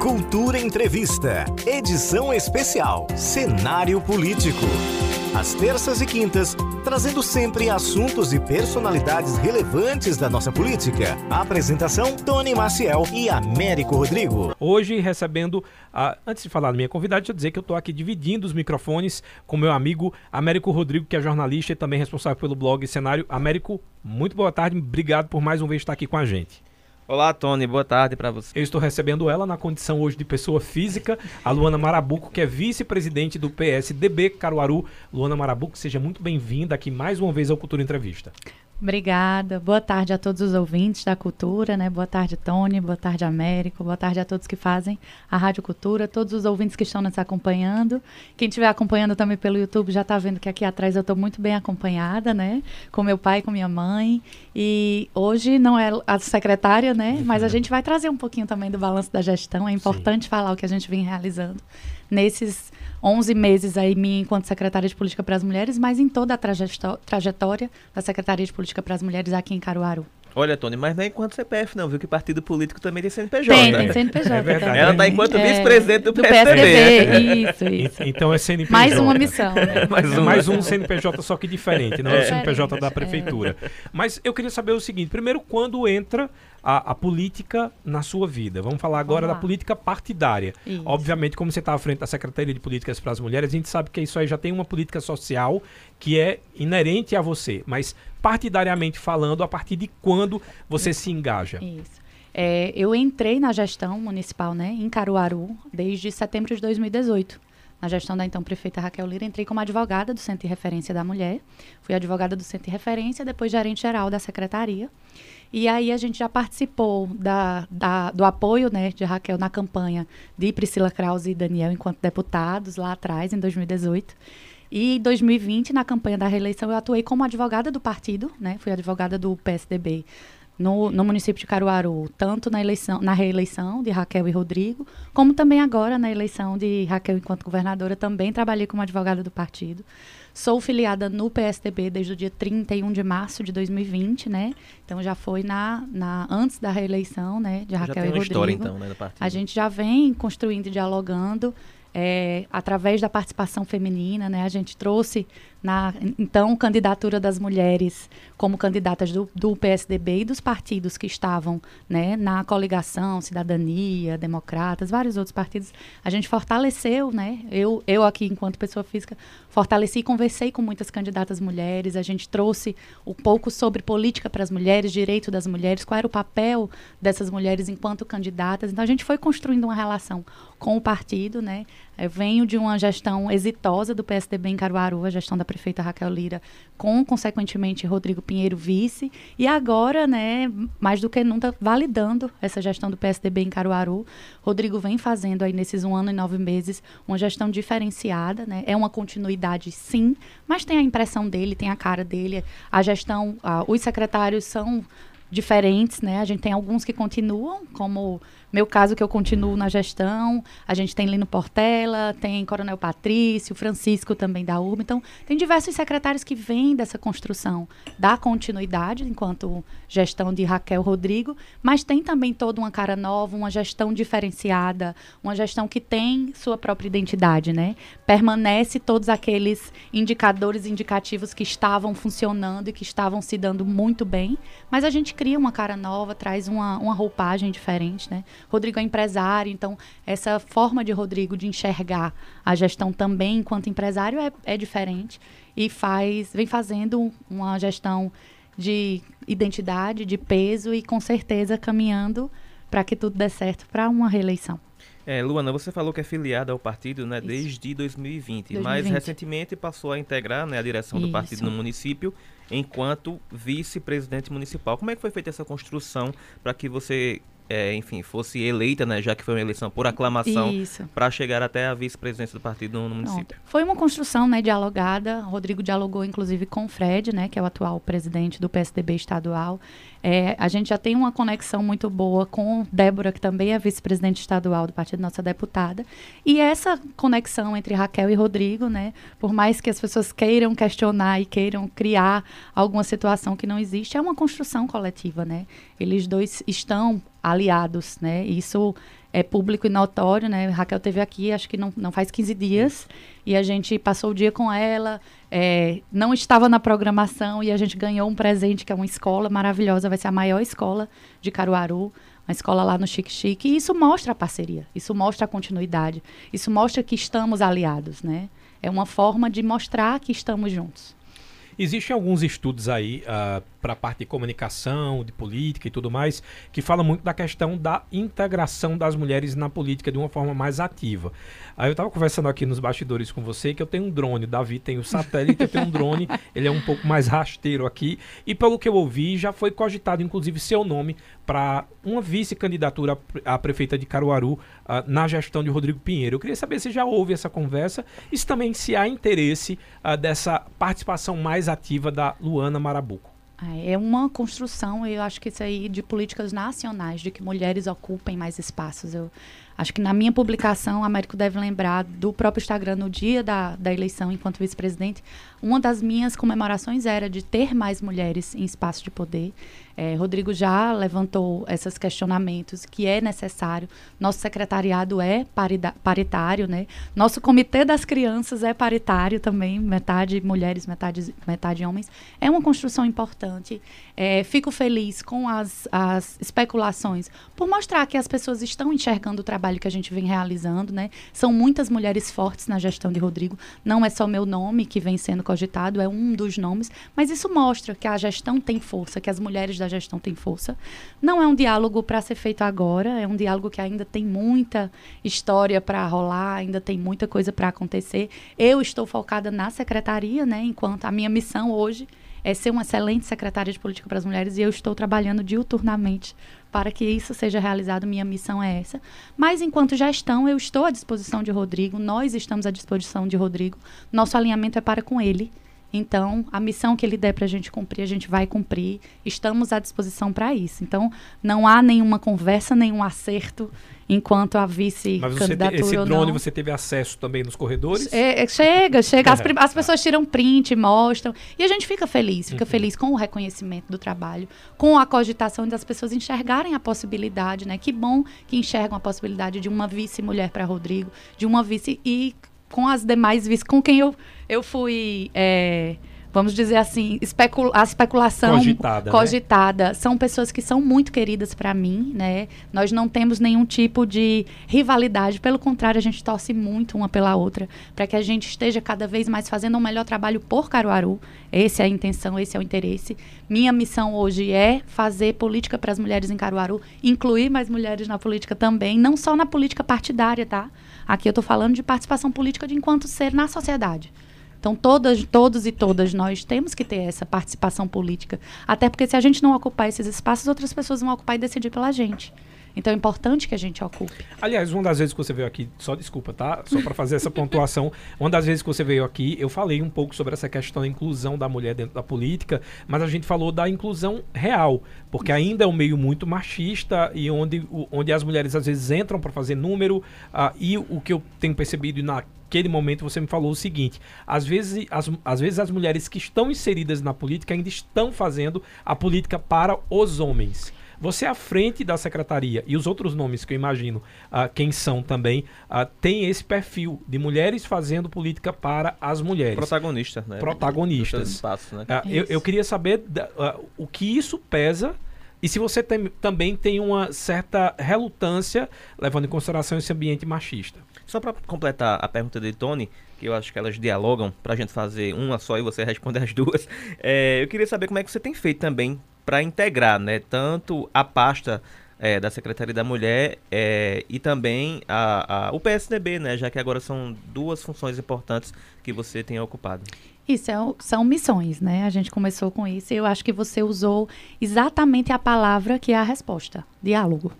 Cultura Entrevista, edição especial Cenário Político. Às terças e quintas, trazendo sempre assuntos e personalidades relevantes da nossa política. A apresentação: Tony Maciel e Américo Rodrigo. Hoje, recebendo. A... Antes de falar da minha convidada, deixa eu dizer que eu estou aqui dividindo os microfones com meu amigo Américo Rodrigo, que é jornalista e também responsável pelo blog Cenário. Américo, muito boa tarde, obrigado por mais uma vez estar aqui com a gente. Olá, Tony, boa tarde para você. Eu estou recebendo ela na condição hoje de pessoa física, a Luana Marabuco, que é vice-presidente do PSDB Caruaru. Luana Marabuco, seja muito bem-vinda aqui mais uma vez ao Cultura Entrevista. Obrigada. Boa tarde a todos os ouvintes da Cultura, né? Boa tarde, Tony. Boa tarde, Américo. Boa tarde a todos que fazem a Rádio Cultura, todos os ouvintes que estão nos acompanhando. Quem estiver acompanhando também pelo YouTube já está vendo que aqui atrás eu estou muito bem acompanhada, né? Com meu pai, com minha mãe. E hoje não é a secretária, né? Mas a gente vai trazer um pouquinho também do balanço da gestão. É importante Sim. falar o que a gente vem realizando nesses 11 meses aí minha enquanto secretária de Política para as Mulheres, mas em toda a trajetória da Secretaria de Política para as Mulheres aqui em Caruaru. Olha, Tony, mas não é enquanto CPF, não, viu? Que partido político também tem CNPJ. Tem, tem CNPJ. É verdade. Ela está enquanto é, vice-presidente do, do PSDB. PSDB. Isso, isso. Então é CNPJ. Mais uma missão. Né? mais, um. mais um CNPJ, só que diferente, não é, é o CNPJ da prefeitura. É. Mas eu queria saber o seguinte: primeiro, quando entra a, a, política na sua vida. Vamos falar agora Vamos da política partidária. Isso. Obviamente, como você está à frente da Secretaria de Políticas para as Mulheres, a gente sabe que isso aí já tem uma política social que é inerente a você. Mas, partidariamente falando, a partir de quando você se engaja? Isso. É, eu entrei na gestão municipal né, em Caruaru desde setembro de 2018 na gestão da então prefeita Raquel Lira, entrei como advogada do Centro de Referência da Mulher. Fui advogada do Centro de Referência, depois gerente geral da secretaria. E aí a gente já participou da, da, do apoio né, de Raquel na campanha de Priscila Krause e Daniel enquanto deputados lá atrás, em 2018. E em 2020, na campanha da reeleição, eu atuei como advogada do partido, né? Fui advogada do PSDB no, no, município de Caruaru, tanto na eleição, na reeleição de Raquel e Rodrigo, como também agora na eleição de Raquel enquanto governadora, também trabalhei como advogada do partido. Sou filiada no PSDB desde o dia 31 de março de 2020, né? Então já foi na, na antes da reeleição, né, de Raquel já tem uma e Rodrigo. História, então, né, do partido. A gente já vem construindo e dialogando é, através da participação feminina, né? A gente trouxe na então candidatura das mulheres como candidatas do, do PSDB e dos partidos que estavam né, na coligação, Cidadania, Democratas, vários outros partidos, a gente fortaleceu, né? Eu, eu aqui, enquanto pessoa física, fortaleci e conversei com muitas candidatas mulheres, a gente trouxe um pouco sobre política para as mulheres, direito das mulheres, qual era o papel dessas mulheres enquanto candidatas. Então a gente foi construindo uma relação com o partido, né? Eu venho de uma gestão exitosa do PSDB em Caruaru, a gestão da prefeita Raquel Lira, com, consequentemente, Rodrigo Pinheiro vice. E agora, né, mais do que nunca, validando essa gestão do PSDB em Caruaru. Rodrigo vem fazendo aí, nesses um ano e nove meses, uma gestão diferenciada, né? É uma continuidade, sim, mas tem a impressão dele, tem a cara dele. A gestão, ah, os secretários são diferentes, né? A gente tem alguns que continuam, como meu caso que eu continuo na gestão, a gente tem Lino Portela, tem Coronel Patrício, Francisco também da URBA. Então, tem diversos secretários que vêm dessa construção da continuidade enquanto gestão de Raquel Rodrigo, mas tem também toda uma cara nova, uma gestão diferenciada, uma gestão que tem sua própria identidade, né? Permanece todos aqueles indicadores indicativos que estavam funcionando e que estavam se dando muito bem, mas a gente cria uma cara nova, traz uma, uma roupagem diferente, né? Rodrigo é empresário, então essa forma de Rodrigo de enxergar a gestão também enquanto empresário é, é diferente e faz, vem fazendo uma gestão de identidade, de peso e com certeza caminhando para que tudo dê certo para uma reeleição. É, Luana, você falou que é filiada ao partido né, desde 2020, 2020, mas recentemente passou a integrar né, a direção Isso. do partido no município enquanto vice-presidente municipal. Como é que foi feita essa construção para que você é, enfim, fosse eleita, né, já que foi uma eleição por aclamação, para chegar até a vice-presidência do partido no, no município. Foi uma construção né, dialogada. O Rodrigo dialogou, inclusive, com o Fred, né, que é o atual presidente do PSDB estadual. É, a gente já tem uma conexão muito boa com Débora, que também é vice-presidente estadual do partido, nossa deputada. E essa conexão entre Raquel e Rodrigo, né, por mais que as pessoas queiram questionar e queiram criar alguma situação que não existe, é uma construção coletiva, né? Eles dois estão aliados, né? Isso é público e notório, né? Raquel teve aqui, acho que não, não faz 15 dias, e a gente passou o dia com ela, é, não estava na programação e a gente ganhou um presente que é uma escola maravilhosa, vai ser a maior escola de Caruaru, uma escola lá no Chique Chique, e isso mostra a parceria, isso mostra a continuidade, isso mostra que estamos aliados, né? É uma forma de mostrar que estamos juntos. Existem alguns estudos aí uh, para a parte de comunicação, de política e tudo mais, que falam muito da questão da integração das mulheres na política de uma forma mais ativa. Aí eu estava conversando aqui nos bastidores com você que eu tenho um drone, o Davi tem o satélite, eu tenho um drone, ele é um pouco mais rasteiro aqui, e pelo que eu ouvi, já foi cogitado inclusive seu nome para uma vice-candidatura à prefeita de Caruaru uh, na gestão de Rodrigo Pinheiro. Eu queria saber se já houve essa conversa e se também se há interesse uh, dessa participação mais ativa da Luana Marabuco. É uma construção, eu acho que isso aí de políticas nacionais, de que mulheres ocupem mais espaços. Eu Acho que na minha publicação, Américo deve lembrar do próprio Instagram no dia da, da eleição enquanto vice-presidente. Uma das minhas comemorações era de ter mais mulheres em espaço de poder. É, Rodrigo já levantou esses questionamentos que é necessário. Nosso secretariado é paritário, né? Nosso comitê das crianças é paritário também, metade mulheres, metade, metade homens. É uma construção importante. É, fico feliz com as, as especulações por mostrar que as pessoas estão enxergando o trabalho que a gente vem realizando, né? São muitas mulheres fortes na gestão de Rodrigo. Não é só meu nome que vem sendo cogitado, é um dos nomes, mas isso mostra que a gestão tem força, que as mulheres da gestão tem força. Não é um diálogo para ser feito agora, é um diálogo que ainda tem muita história para rolar, ainda tem muita coisa para acontecer. Eu estou focada na secretaria, né, enquanto a minha missão hoje é ser uma excelente secretária de política para as mulheres e eu estou trabalhando diuturnamente para que isso seja realizado. Minha missão é essa. Mas enquanto gestão, eu estou à disposição de Rodrigo, nós estamos à disposição de Rodrigo. Nosso alinhamento é para com ele. Então, a missão que ele der para a gente cumprir, a gente vai cumprir. Estamos à disposição para isso. Então, não há nenhuma conversa, nenhum acerto enquanto a vice-candidatura Mas esse drone você teve acesso também nos corredores? É, é, chega, chega. As, as, pessoas tiram print, mostram. E a gente fica feliz, fica uhum. feliz com o reconhecimento do trabalho, com a cogitação das pessoas enxergarem a possibilidade, né? Que bom que enxergam a possibilidade de uma vice-mulher para Rodrigo, de uma vice e com as demais vice, com quem eu, eu fui. É, vamos dizer assim, especul a especulação cogitada, né? cogitada. Né? são pessoas que são muito queridas para mim, né? Nós não temos nenhum tipo de rivalidade, pelo contrário, a gente torce muito uma pela outra para que a gente esteja cada vez mais fazendo um melhor trabalho por Caruaru. Essa é a intenção, esse é o interesse. Minha missão hoje é fazer política para as mulheres em Caruaru, incluir mais mulheres na política também, não só na política partidária, tá? Aqui eu estou falando de participação política de enquanto ser na sociedade. Então, todas, todos e todas nós temos que ter essa participação política. Até porque se a gente não ocupar esses espaços, outras pessoas vão ocupar e decidir pela gente. Então é importante que a gente ocupe. Aliás, uma das vezes que você veio aqui, só desculpa, tá? Só para fazer essa pontuação, uma das vezes que você veio aqui, eu falei um pouco sobre essa questão da inclusão da mulher dentro da política, mas a gente falou da inclusão real, porque ainda é um meio muito machista e onde, onde as mulheres às vezes entram para fazer número, uh, e o que eu tenho percebido na naquele momento você me falou o seguinte: às vezes as, às vezes as mulheres que estão inseridas na política ainda estão fazendo a política para os homens. Você à frente da secretaria e os outros nomes que eu imagino uh, quem são também uh, tem esse perfil de mulheres fazendo política para as mulheres. Protagonistas, né? Protagonistas. Espaços, né? Uh, eu, eu, queria saber o que isso pesa e se você tem, também tem uma certa relutância levando em consideração esse ambiente machista. Só para completar a pergunta de Tony, que eu acho que elas dialogam para a gente fazer uma só e você responder as duas. É, eu queria saber como é que você tem feito também para integrar, né, tanto a pasta é, da Secretaria da Mulher é, e também a, a, o PSDB, né, já que agora são duas funções importantes que você tem ocupado. Isso é, são missões, né? A gente começou com isso e eu acho que você usou exatamente a palavra que é a resposta: diálogo.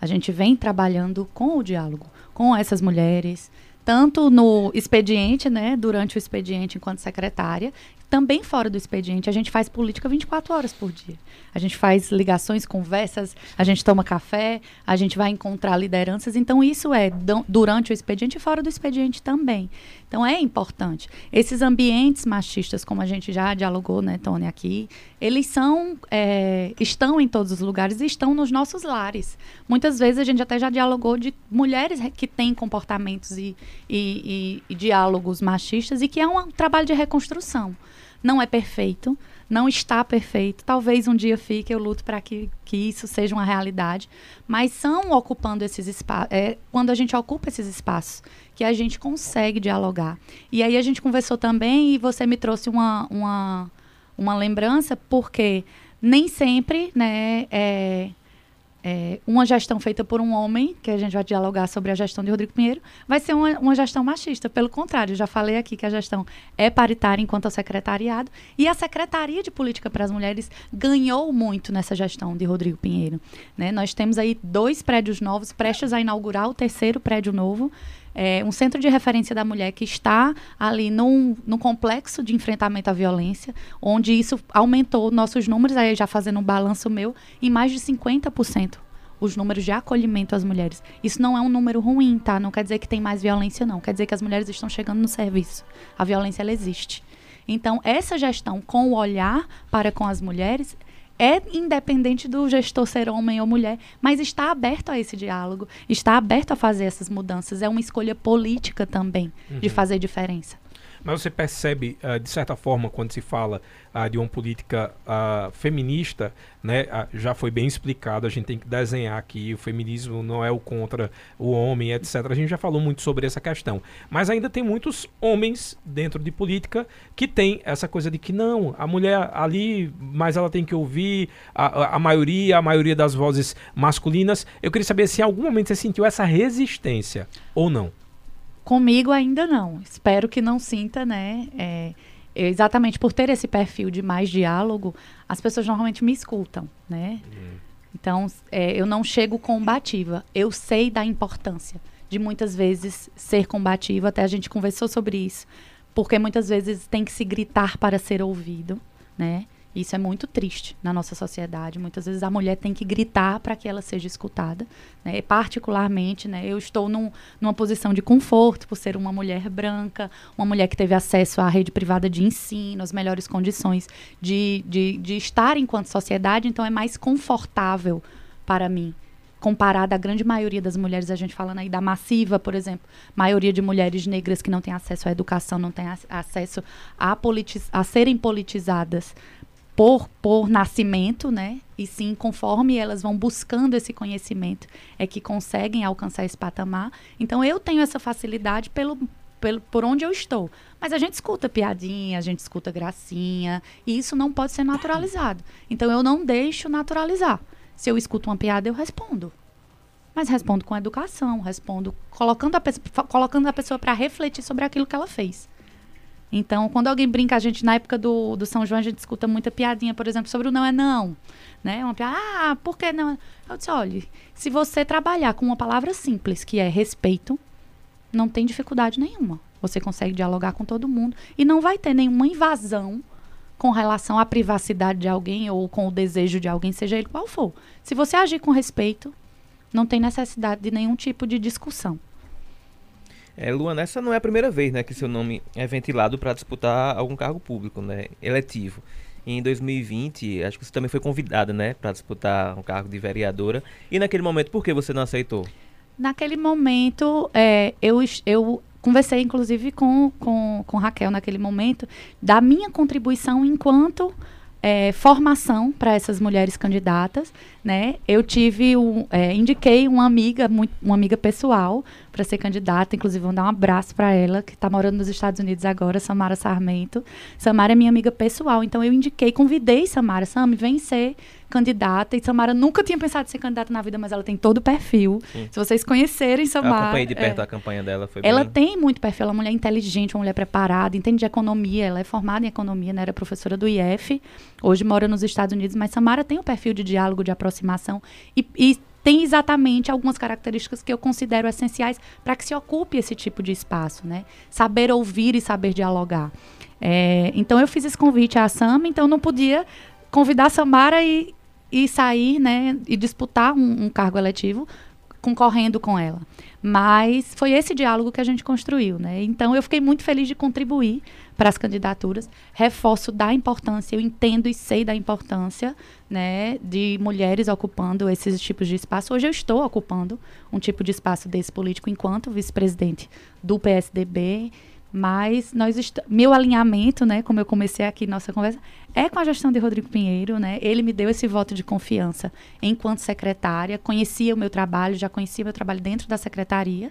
A gente vem trabalhando com o diálogo, com essas mulheres, tanto no expediente, né, durante o expediente enquanto secretária, também fora do expediente. A gente faz política 24 horas por dia. A gente faz ligações, conversas, a gente toma café, a gente vai encontrar lideranças. Então, isso é durante o expediente e fora do expediente também. Então, é importante. Esses ambientes machistas, como a gente já dialogou, né, Tony, aqui, eles são, é, estão em todos os lugares e estão nos nossos lares. Muitas vezes a gente até já dialogou de mulheres que têm comportamentos e, e, e, e diálogos machistas e que é um trabalho de reconstrução. Não é perfeito, não está perfeito. Talvez um dia fique, eu luto para que, que isso seja uma realidade. Mas são ocupando esses espaços. É, quando a gente ocupa esses espaços que a gente consegue dialogar. E aí a gente conversou também e você me trouxe uma, uma, uma lembrança, porque nem sempre né, é, é, uma gestão feita por um homem, que a gente vai dialogar sobre a gestão de Rodrigo Pinheiro, vai ser uma, uma gestão machista. Pelo contrário, já falei aqui que a gestão é paritária enquanto ao secretariado, e a Secretaria de Política para as Mulheres ganhou muito nessa gestão de Rodrigo Pinheiro. Né? Nós temos aí dois prédios novos, prestes a inaugurar o terceiro prédio novo, é, um centro de referência da mulher que está ali num, num complexo de enfrentamento à violência, onde isso aumentou nossos números, aí já fazendo um balanço meu, em mais de 50% os números de acolhimento às mulheres. Isso não é um número ruim, tá? Não quer dizer que tem mais violência, não. Quer dizer que as mulheres estão chegando no serviço. A violência, ela existe. Então, essa gestão com o olhar para com as mulheres é independente do gestor ser homem ou mulher, mas está aberto a esse diálogo, está aberto a fazer essas mudanças. É uma escolha política também uhum. de fazer diferença. Mas você percebe, uh, de certa forma, quando se fala uh, de uma política uh, feminista, né, já foi bem explicado, a gente tem que desenhar aqui, o feminismo não é o contra o homem, etc. A gente já falou muito sobre essa questão. Mas ainda tem muitos homens dentro de política que tem essa coisa de que não, a mulher ali, mas ela tem que ouvir a, a maioria, a maioria das vozes masculinas. Eu queria saber se em algum momento você sentiu essa resistência ou não. Comigo ainda não. Espero que não sinta, né? É, exatamente por ter esse perfil de mais diálogo, as pessoas normalmente me escutam, né? Uhum. Então, é, eu não chego combativa. Eu sei da importância de muitas vezes ser combativa. Até a gente conversou sobre isso. Porque muitas vezes tem que se gritar para ser ouvido, né? Isso é muito triste na nossa sociedade. Muitas vezes a mulher tem que gritar para que ela seja escutada. Né? Particularmente, né, eu estou num, numa posição de conforto por ser uma mulher branca, uma mulher que teve acesso à rede privada de ensino, as melhores condições de, de, de estar enquanto sociedade, então é mais confortável para mim comparada à grande maioria das mulheres, a gente falando aí da massiva, por exemplo, maioria de mulheres negras que não têm acesso à educação, não têm acesso a, a serem politizadas por, por nascimento, né? E sim, conforme elas vão buscando esse conhecimento, é que conseguem alcançar esse patamar. Então, eu tenho essa facilidade pelo, pelo, por onde eu estou. Mas a gente escuta piadinha, a gente escuta gracinha, e isso não pode ser naturalizado. Então, eu não deixo naturalizar. Se eu escuto uma piada, eu respondo. Mas respondo com educação, respondo colocando a, colocando a pessoa para refletir sobre aquilo que ela fez. Então, quando alguém brinca, a gente, na época do, do São João, a gente escuta muita piadinha, por exemplo, sobre o não é não. Né? Uma piada, ah, por que não? Eu disse, olha, se você trabalhar com uma palavra simples, que é respeito, não tem dificuldade nenhuma. Você consegue dialogar com todo mundo e não vai ter nenhuma invasão com relação à privacidade de alguém ou com o desejo de alguém, seja ele qual for. Se você agir com respeito, não tem necessidade de nenhum tipo de discussão. É, Luana, essa não é a primeira vez né, que seu nome é ventilado para disputar algum cargo público, né, eletivo. Em 2020, acho que você também foi convidada né, para disputar um cargo de vereadora. E naquele momento, por que você não aceitou? Naquele momento, é, eu, eu conversei inclusive com, com, com Raquel naquele momento da minha contribuição enquanto é, formação para essas mulheres candidatas, né? Eu tive um, é, indiquei uma amiga, muito, uma amiga pessoal para ser candidata, inclusive vou dar um abraço para ela que está morando nos Estados Unidos agora, Samara Sarmento. Samara é minha amiga pessoal, então eu indiquei, convidei Samara, Sam, vem ser candidata. E Samara nunca tinha pensado em ser candidata na vida, mas ela tem todo o perfil. Sim. Se vocês conhecerem Samara. Eu acompanhei de perto é, a campanha dela. Foi ela bem... tem muito perfil. Ela é uma mulher inteligente, uma mulher preparada, entende de economia. Ela é formada em economia, né? era professora do IF. Hoje mora nos Estados Unidos. Mas Samara tem um perfil de diálogo, de aproximação. E, e tem exatamente algumas características que eu considero essenciais para que se ocupe esse tipo de espaço, né? Saber ouvir e saber dialogar. É, então eu fiz esse convite à Sam, então não podia convidar a Samara e, e sair, né, e disputar um, um cargo eletivo concorrendo com ela. Mas foi esse diálogo que a gente construiu, né? Então eu fiquei muito feliz de contribuir para as candidaturas. Reforço da importância, eu entendo e sei da importância, né, de mulheres ocupando esses tipos de espaço. Hoje eu estou ocupando um tipo de espaço desse político enquanto vice-presidente do PSDB mas nós meu alinhamento, né, como eu comecei aqui nossa conversa, é com a gestão de Rodrigo Pinheiro, né? Ele me deu esse voto de confiança enquanto secretária, conhecia o meu trabalho, já conhecia o meu trabalho dentro da secretaria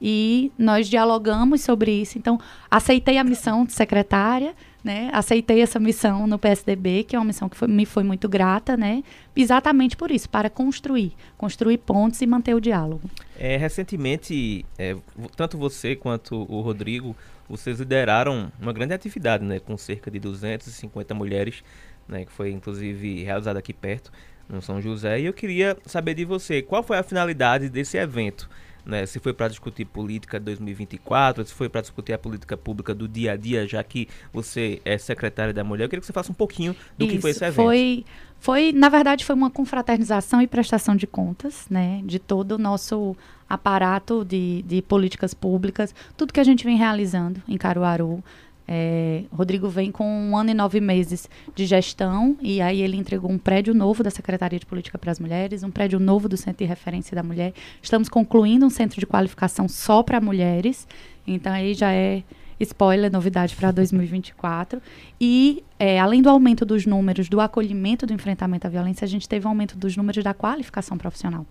e nós dialogamos sobre isso. Então, aceitei a missão de secretária, né? Aceitei essa missão no PSDB, que é uma missão que foi, me foi muito grata, né? Exatamente por isso, para construir, construir pontos e manter o diálogo. É, recentemente, é, tanto você quanto o Rodrigo vocês lideraram uma grande atividade, né, com cerca de 250 mulheres, né, que foi inclusive realizada aqui perto, no São José. E eu queria saber de você, qual foi a finalidade desse evento? Né, se foi para discutir política de 2024, se foi para discutir a política pública do dia a dia, já que você é secretária da mulher. Eu queria que você faça um pouquinho do Isso, que foi esse evento. Foi, foi, na verdade, foi uma confraternização e prestação de contas, né, de todo o nosso aparato de, de políticas públicas, tudo que a gente vem realizando em Caruaru. É, Rodrigo vem com um ano e nove meses de gestão e aí ele entregou um prédio novo da Secretaria de Política para as Mulheres, um prédio novo do Centro de Referência da Mulher. Estamos concluindo um centro de qualificação só para mulheres, então aí já é spoiler, novidade para 2024. E, é, além do aumento dos números do acolhimento do enfrentamento à violência, a gente teve um aumento dos números da qualificação profissional.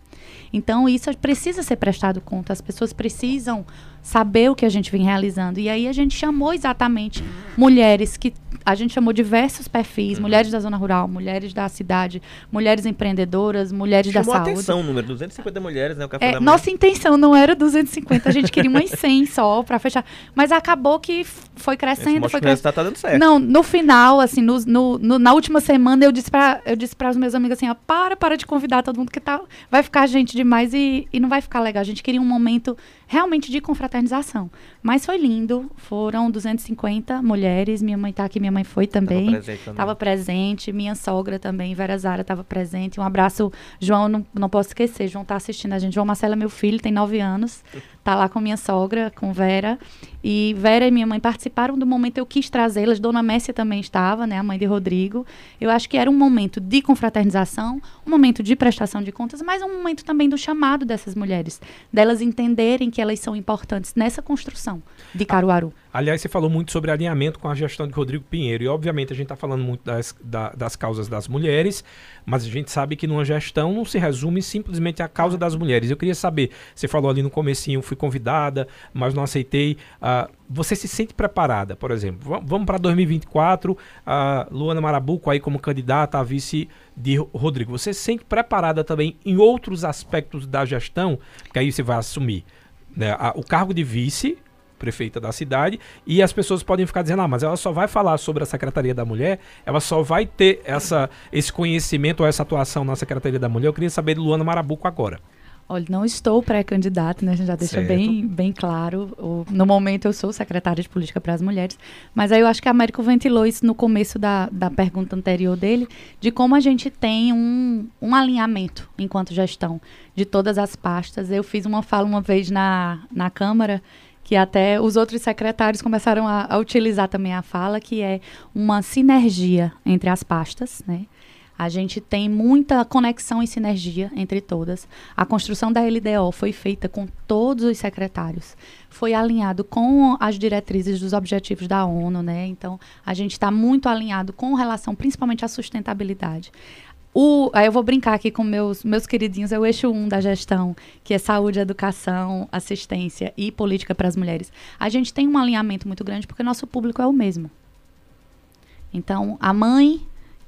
Então, isso precisa ser prestado conta, as pessoas precisam saber o que a gente vem realizando. E aí a gente chamou exatamente mulheres que a gente chamou diversos perfis, uhum. mulheres da zona rural, mulheres da cidade, mulheres empreendedoras, mulheres Chamou da saúde. atenção o número, 250 mulheres, né? É, nossa intenção não era 250, a gente queria umas 100 só para fechar. Mas acabou que foi crescendo, foi crescendo. tá dando certo. Não, no final, assim, no, no, no, na última semana eu disse para eu disse para os meus amigos assim, ó, para, para de convidar todo mundo que tá, vai ficar gente demais e, e não vai ficar legal. A gente queria um momento realmente de confraternização. Mas foi lindo, foram 250 mulheres, minha mãe está aqui, minha mãe foi também. Estava presente, presente, minha sogra também, Vera Zara estava presente. Um abraço, João, não, não posso esquecer, João está assistindo a gente. João Marcelo é meu filho, tem nove anos, tá lá com minha sogra, com Vera. E Vera e minha mãe participaram do momento, eu quis trazê-las, Dona Messia também estava, né, a mãe de Rodrigo. Eu acho que era um momento de confraternização, um momento de prestação de contas, mas um momento também do chamado dessas mulheres, delas entenderem que elas são importantes nessa construção de Caruaru. Aliás, você falou muito sobre alinhamento com a gestão de Rodrigo Pinheiro. E, obviamente, a gente está falando muito das, da, das causas das mulheres, mas a gente sabe que numa gestão não se resume simplesmente à causa das mulheres. Eu queria saber, você falou ali no comecinho, fui convidada, mas não aceitei. Uh, você se sente preparada, por exemplo? Vamos para 2024, a Luana Marabuco aí como candidata a vice de Rodrigo. Você se sente preparada também em outros aspectos da gestão, que aí você vai assumir né, a, o cargo de vice, prefeita da cidade, e as pessoas podem ficar dizendo, ah, mas ela só vai falar sobre a Secretaria da Mulher, ela só vai ter essa, esse conhecimento ou essa atuação na Secretaria da Mulher. Eu queria saber de Luana Marabuco agora. Olha, não estou pré-candidata, né? A gente já deixa bem, bem claro. O, no momento eu sou secretária de Política para as Mulheres, mas aí eu acho que a Américo ventilou isso no começo da, da pergunta anterior dele, de como a gente tem um, um alinhamento enquanto gestão de todas as pastas. Eu fiz uma fala uma vez na, na Câmara que até os outros secretários começaram a, a, utilizar também a fala, que é uma sinergia entre as pastas, né? A gente tem muita conexão e sinergia entre todas. A construção da LDO foi feita com todos os secretários. Foi alinhado com as diretrizes dos objetivos da ONU, né? Então, a gente está muito alinhado com relação principalmente à sustentabilidade. O, aí eu vou brincar aqui com meus, meus queridinhos, é o eixo 1 da gestão, que é saúde, educação, assistência e política para as mulheres. A gente tem um alinhamento muito grande porque nosso público é o mesmo. Então, a mãe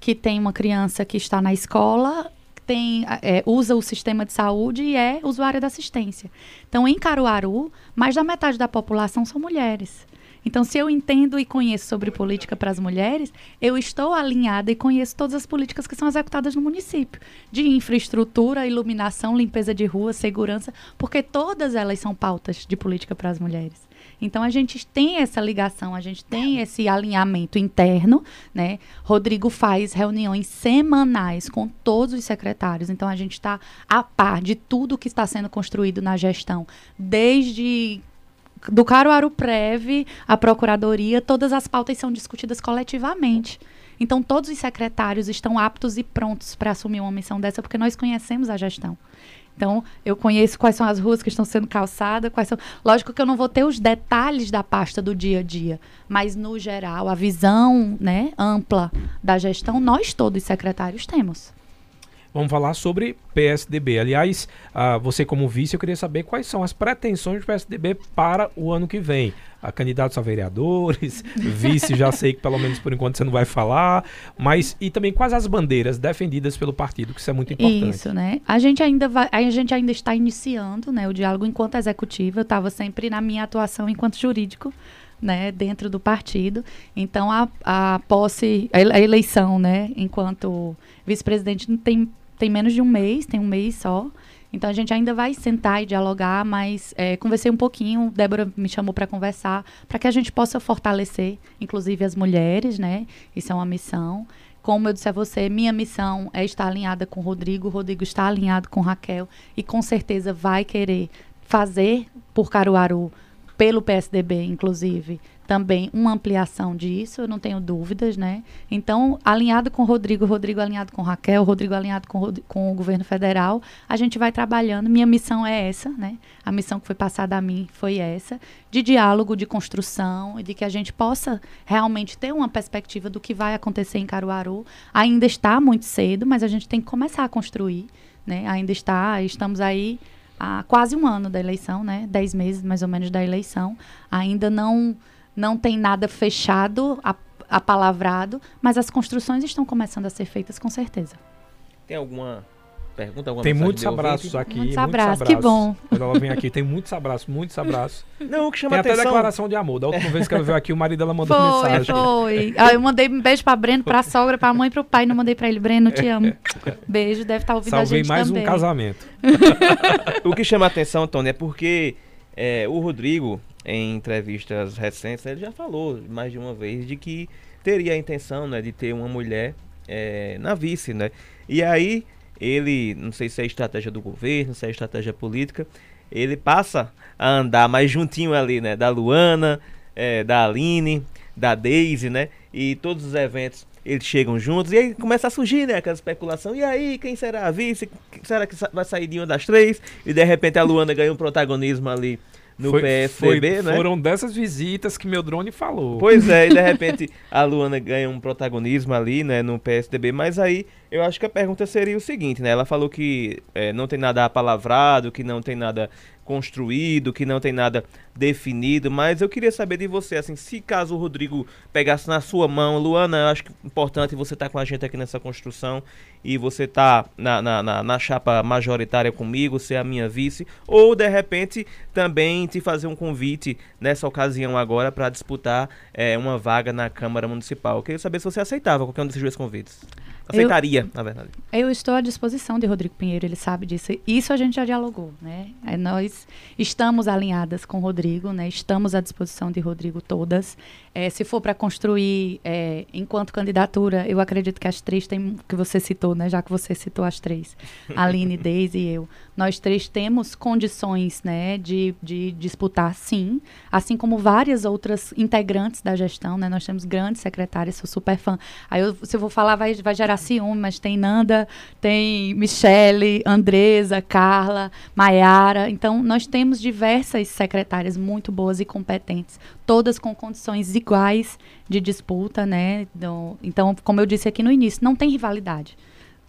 que tem uma criança que está na escola tem, é, usa o sistema de saúde e é usuária da assistência. Então, em Caruaru, mais da metade da população são mulheres. Então, se eu entendo e conheço sobre política para as mulheres, eu estou alinhada e conheço todas as políticas que são executadas no município, de infraestrutura, iluminação, limpeza de rua, segurança, porque todas elas são pautas de política para as mulheres. Então a gente tem essa ligação, a gente tem esse alinhamento interno, né? Rodrigo faz reuniões semanais com todos os secretários, então a gente está a par de tudo que está sendo construído na gestão, desde do Caruaru Prev, a Procuradoria, todas as pautas são discutidas coletivamente. Então, todos os secretários estão aptos e prontos para assumir uma missão dessa, porque nós conhecemos a gestão. Então, eu conheço quais são as ruas que estão sendo calçadas, quais são. Lógico que eu não vou ter os detalhes da pasta do dia a dia, mas no geral, a visão, né, ampla da gestão, nós todos secretários temos. Vamos falar sobre PSDB. Aliás, uh, você como vice, eu queria saber quais são as pretensões do PSDB para o ano que vem. A candidatos a vereadores, vice, já sei que pelo menos por enquanto você não vai falar, mas e também quais as bandeiras defendidas pelo partido, que isso é muito importante. Isso, né? A gente ainda vai, a gente ainda está iniciando, né, o diálogo enquanto executiva. Eu estava sempre na minha atuação enquanto jurídico. Né, dentro do partido. Então, a, a posse, a eleição, né, enquanto vice-presidente tem tem menos de um mês, tem um mês só. Então a gente ainda vai sentar e dialogar, mas é, conversei um pouquinho, Débora me chamou para conversar, para que a gente possa fortalecer, inclusive as mulheres, né? Isso é uma missão. Como eu disse a você, minha missão é estar alinhada com o Rodrigo, o Rodrigo está alinhado com Raquel e com certeza vai querer fazer por Caruaru, pelo PSDB, inclusive, também uma ampliação disso, eu não tenho dúvidas, né? Então, alinhado com o Rodrigo, Rodrigo alinhado com Raquel, Rodrigo alinhado com, com o governo federal, a gente vai trabalhando. Minha missão é essa, né? A missão que foi passada a mim foi essa, de diálogo, de construção e de que a gente possa realmente ter uma perspectiva do que vai acontecer em Caruaru. Ainda está muito cedo, mas a gente tem que começar a construir, né? Ainda está, estamos aí há quase um ano da eleição, né? Dez meses mais ou menos da eleição. Ainda não não tem nada fechado, apalavrado, mas as construções estão começando a ser feitas com certeza. Tem alguma pergunta? Alguma tem muitos abraços aqui. Muitos abraços, que bom. Quando ela vem aqui, tem muitos abraços, muitos abraços. Não, o que chama tem atenção... até declaração de amor. Da última vez que ela veio aqui, o marido dela mandou foi, mensagem. Foi, ah, Eu mandei um beijo pra Breno, pra sogra, pra mãe e pro pai. Não mandei pra ele. Breno, te amo. Beijo, deve estar tá ouvindo Salvei a gente mais também. um casamento. o que chama atenção, Tony, é porque é, o Rodrigo, em entrevistas recentes, ele já falou mais de uma vez de que teria a intenção né, de ter uma mulher é, na vice, né? E aí ele, não sei se é estratégia do governo, se é estratégia política, ele passa a andar mais juntinho ali, né? Da Luana, é, da Aline, da Daisy, né? E todos os eventos eles chegam juntos e aí começa a surgir, né, aquela especulação. E aí, quem será a vice? Será que vai sair de uma das três? E de repente a Luana ganha um protagonismo ali no foi, PSDB, foi, né? Foram dessas visitas que meu drone falou. Pois é, e de repente a Luana ganha um protagonismo ali, né, no PSDB, mas aí eu acho que a pergunta seria o seguinte, né? Ela falou que é, não tem nada apalavrado, que não tem nada construído, que não tem nada definido, mas eu queria saber de você, assim, se caso o Rodrigo pegasse na sua mão, Luana, eu acho que é importante você estar tá com a gente aqui nessa construção e você tá na, na, na, na, chapa majoritária comigo, ser a minha vice, ou de repente também te fazer um convite nessa ocasião agora para disputar é, uma vaga na Câmara Municipal. Eu queria saber se você aceitava qualquer um desses dois convites. Aceitaria, eu, na verdade. Eu estou à disposição de Rodrigo Pinheiro, ele sabe disso. Isso a gente já dialogou, né? É, nós estamos alinhadas com o Rodrigo, né? Estamos à disposição de Rodrigo todas. É, se for para construir é, enquanto candidatura, eu acredito que as três tem que você citou, né? Já que você citou as três, Aline, Deise e eu, nós três temos condições, né, de, de disputar, sim, assim como várias outras integrantes da gestão, né? Nós temos grandes secretárias, sou super fã. Aí eu, se eu vou falar vai, vai gerar ciúme, mas tem Nanda, tem Michele, Andresa, Carla, Maiara. Então, nós temos diversas secretárias muito boas e competentes, todas com condições iguais de disputa, né? Então, como eu disse aqui no início, não tem rivalidade.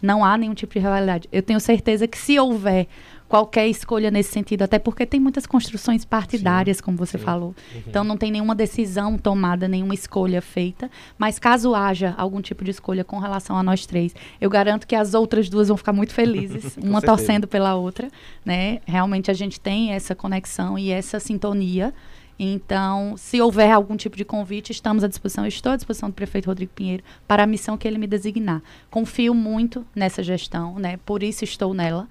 Não há nenhum tipo de rivalidade. Eu tenho certeza que se houver qualquer escolha nesse sentido, até porque tem muitas construções partidárias, sim, como você sim. falou. Uhum. Então não tem nenhuma decisão tomada, nenhuma escolha feita. Mas caso haja algum tipo de escolha com relação a nós três, eu garanto que as outras duas vão ficar muito felizes, uma torcendo pela outra. Né? Realmente a gente tem essa conexão e essa sintonia. Então, se houver algum tipo de convite, estamos à disposição. estou à disposição do prefeito Rodrigo Pinheiro para a missão que ele me designar. Confio muito nessa gestão, né? Por isso estou nela,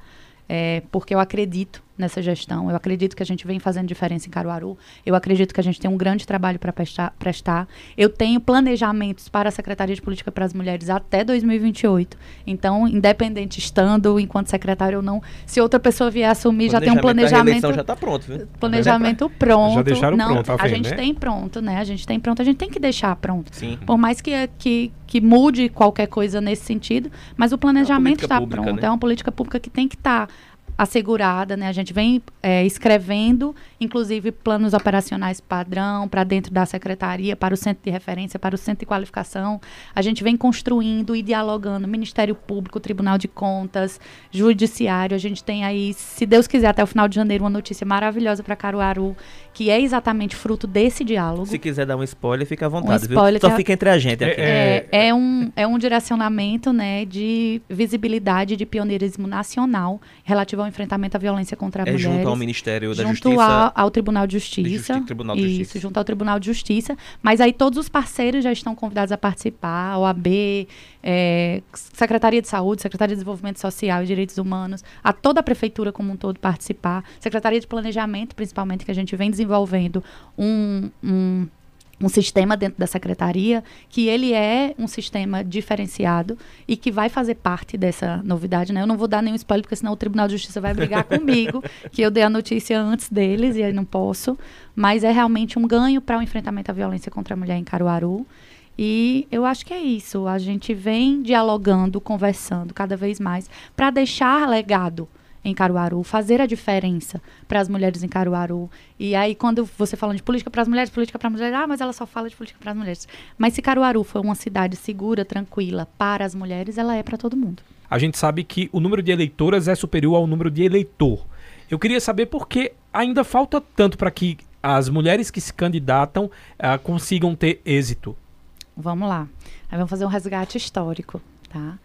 é, porque eu acredito nessa gestão. Eu acredito que a gente vem fazendo diferença em Caruaru. Eu acredito que a gente tem um grande trabalho para prestar, prestar. Eu tenho planejamentos para a Secretaria de Política para as Mulheres até 2028. Então, independente estando enquanto secretário ou não, se outra pessoa vier assumir, já tem um planejamento. já está pronto, viu? Planejamento pronto. Já deixaram não, pronto, a, a gente né? tem pronto, né? A gente tem pronto. A gente tem que deixar pronto. Sim. Por mais que, que, que mude qualquer coisa nesse sentido, mas o planejamento está é pronto. Né? É uma política pública que tem que estar tá assegurada, né? A gente vem é, escrevendo, inclusive, planos operacionais padrão para dentro da secretaria, para o centro de referência, para o centro de qualificação. A gente vem construindo e dialogando Ministério Público, Tribunal de Contas, Judiciário. A gente tem aí, se Deus quiser, até o final de janeiro, uma notícia maravilhosa para Caruaru, que é exatamente fruto desse diálogo. Se quiser dar um spoiler, fica à vontade, um viu? Só fica entre a gente aqui. É, é, é, um, é um direcionamento, né, de visibilidade, de pioneirismo nacional relativo ao enfrentamento à violência contra a é mulheres. junto ao Ministério da junto Justiça. Junto ao, ao, Tribunal de Justiça. Justi Tribunal de Isso, Justiça. junto ao Tribunal de Justiça. Mas aí todos os parceiros já estão convidados a participar, a OAB, é, Secretaria de Saúde, Secretaria de Desenvolvimento Social e Direitos Humanos, a toda a Prefeitura como um todo participar, Secretaria de Planejamento, principalmente, que a gente vem desenvolvendo um, um um sistema dentro da secretaria que ele é um sistema diferenciado e que vai fazer parte dessa novidade, né? Eu não vou dar nenhum spoiler porque senão o Tribunal de Justiça vai brigar comigo que eu dei a notícia antes deles e aí não posso, mas é realmente um ganho para o enfrentamento à violência contra a mulher em Caruaru. E eu acho que é isso. A gente vem dialogando, conversando cada vez mais para deixar legado em Caruaru, fazer a diferença para as mulheres em Caruaru. E aí, quando você fala de política para as mulheres, política para as mulheres, ah, mas ela só fala de política para as mulheres. Mas se Caruaru for uma cidade segura, tranquila para as mulheres, ela é para todo mundo. A gente sabe que o número de eleitoras é superior ao número de eleitor. Eu queria saber por que ainda falta tanto para que as mulheres que se candidatam uh, consigam ter êxito. Vamos lá. Aí vamos fazer um resgate histórico, tá?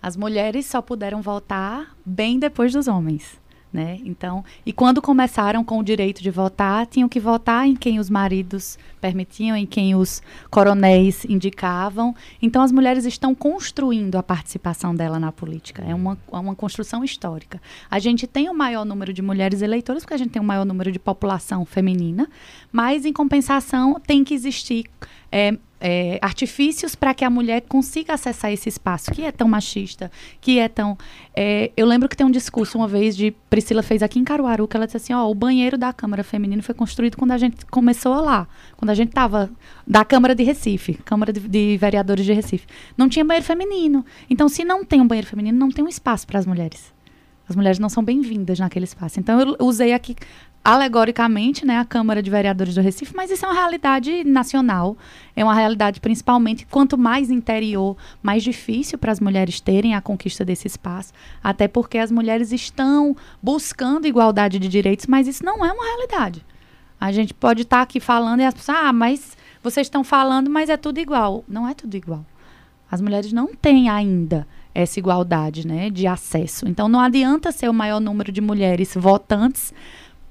As mulheres só puderam votar bem depois dos homens. Né? Então, e quando começaram com o direito de votar, tinham que votar em quem os maridos permitiam, em quem os coronéis indicavam. Então, as mulheres estão construindo a participação dela na política. É uma, é uma construção histórica. A gente tem o maior número de mulheres eleitoras porque a gente tem o maior número de população feminina, mas em compensação tem que existir é, é, artifícios para que a mulher consiga acessar esse espaço que é tão machista, que é tão. É, eu lembro que tem um discurso uma vez de Priscila fez aqui em Caruaru que ela disse assim: ó, o banheiro da Câmara Feminina foi construído quando a gente começou lá, quando a gente estava da Câmara de Recife, Câmara de, de, Vereadores de Recife, não tinha banheiro feminino. Então, se não tem um banheiro feminino, não tem um espaço para as mulheres. As mulheres não são bem-vindas naquele espaço. Então, eu usei aqui alegoricamente, né, a Câmara de Vereadores do Recife, mas isso é uma realidade nacional. É uma realidade, principalmente, quanto mais interior, mais difícil para as mulheres terem a conquista desse espaço. Até porque as mulheres estão buscando igualdade de direitos, mas isso não é uma realidade. A gente pode estar tá aqui falando e as pessoas, ah, mas vocês estão falando, mas é tudo igual. Não é tudo igual. As mulheres não têm ainda essa igualdade né, de acesso. Então, não adianta ser o maior número de mulheres votantes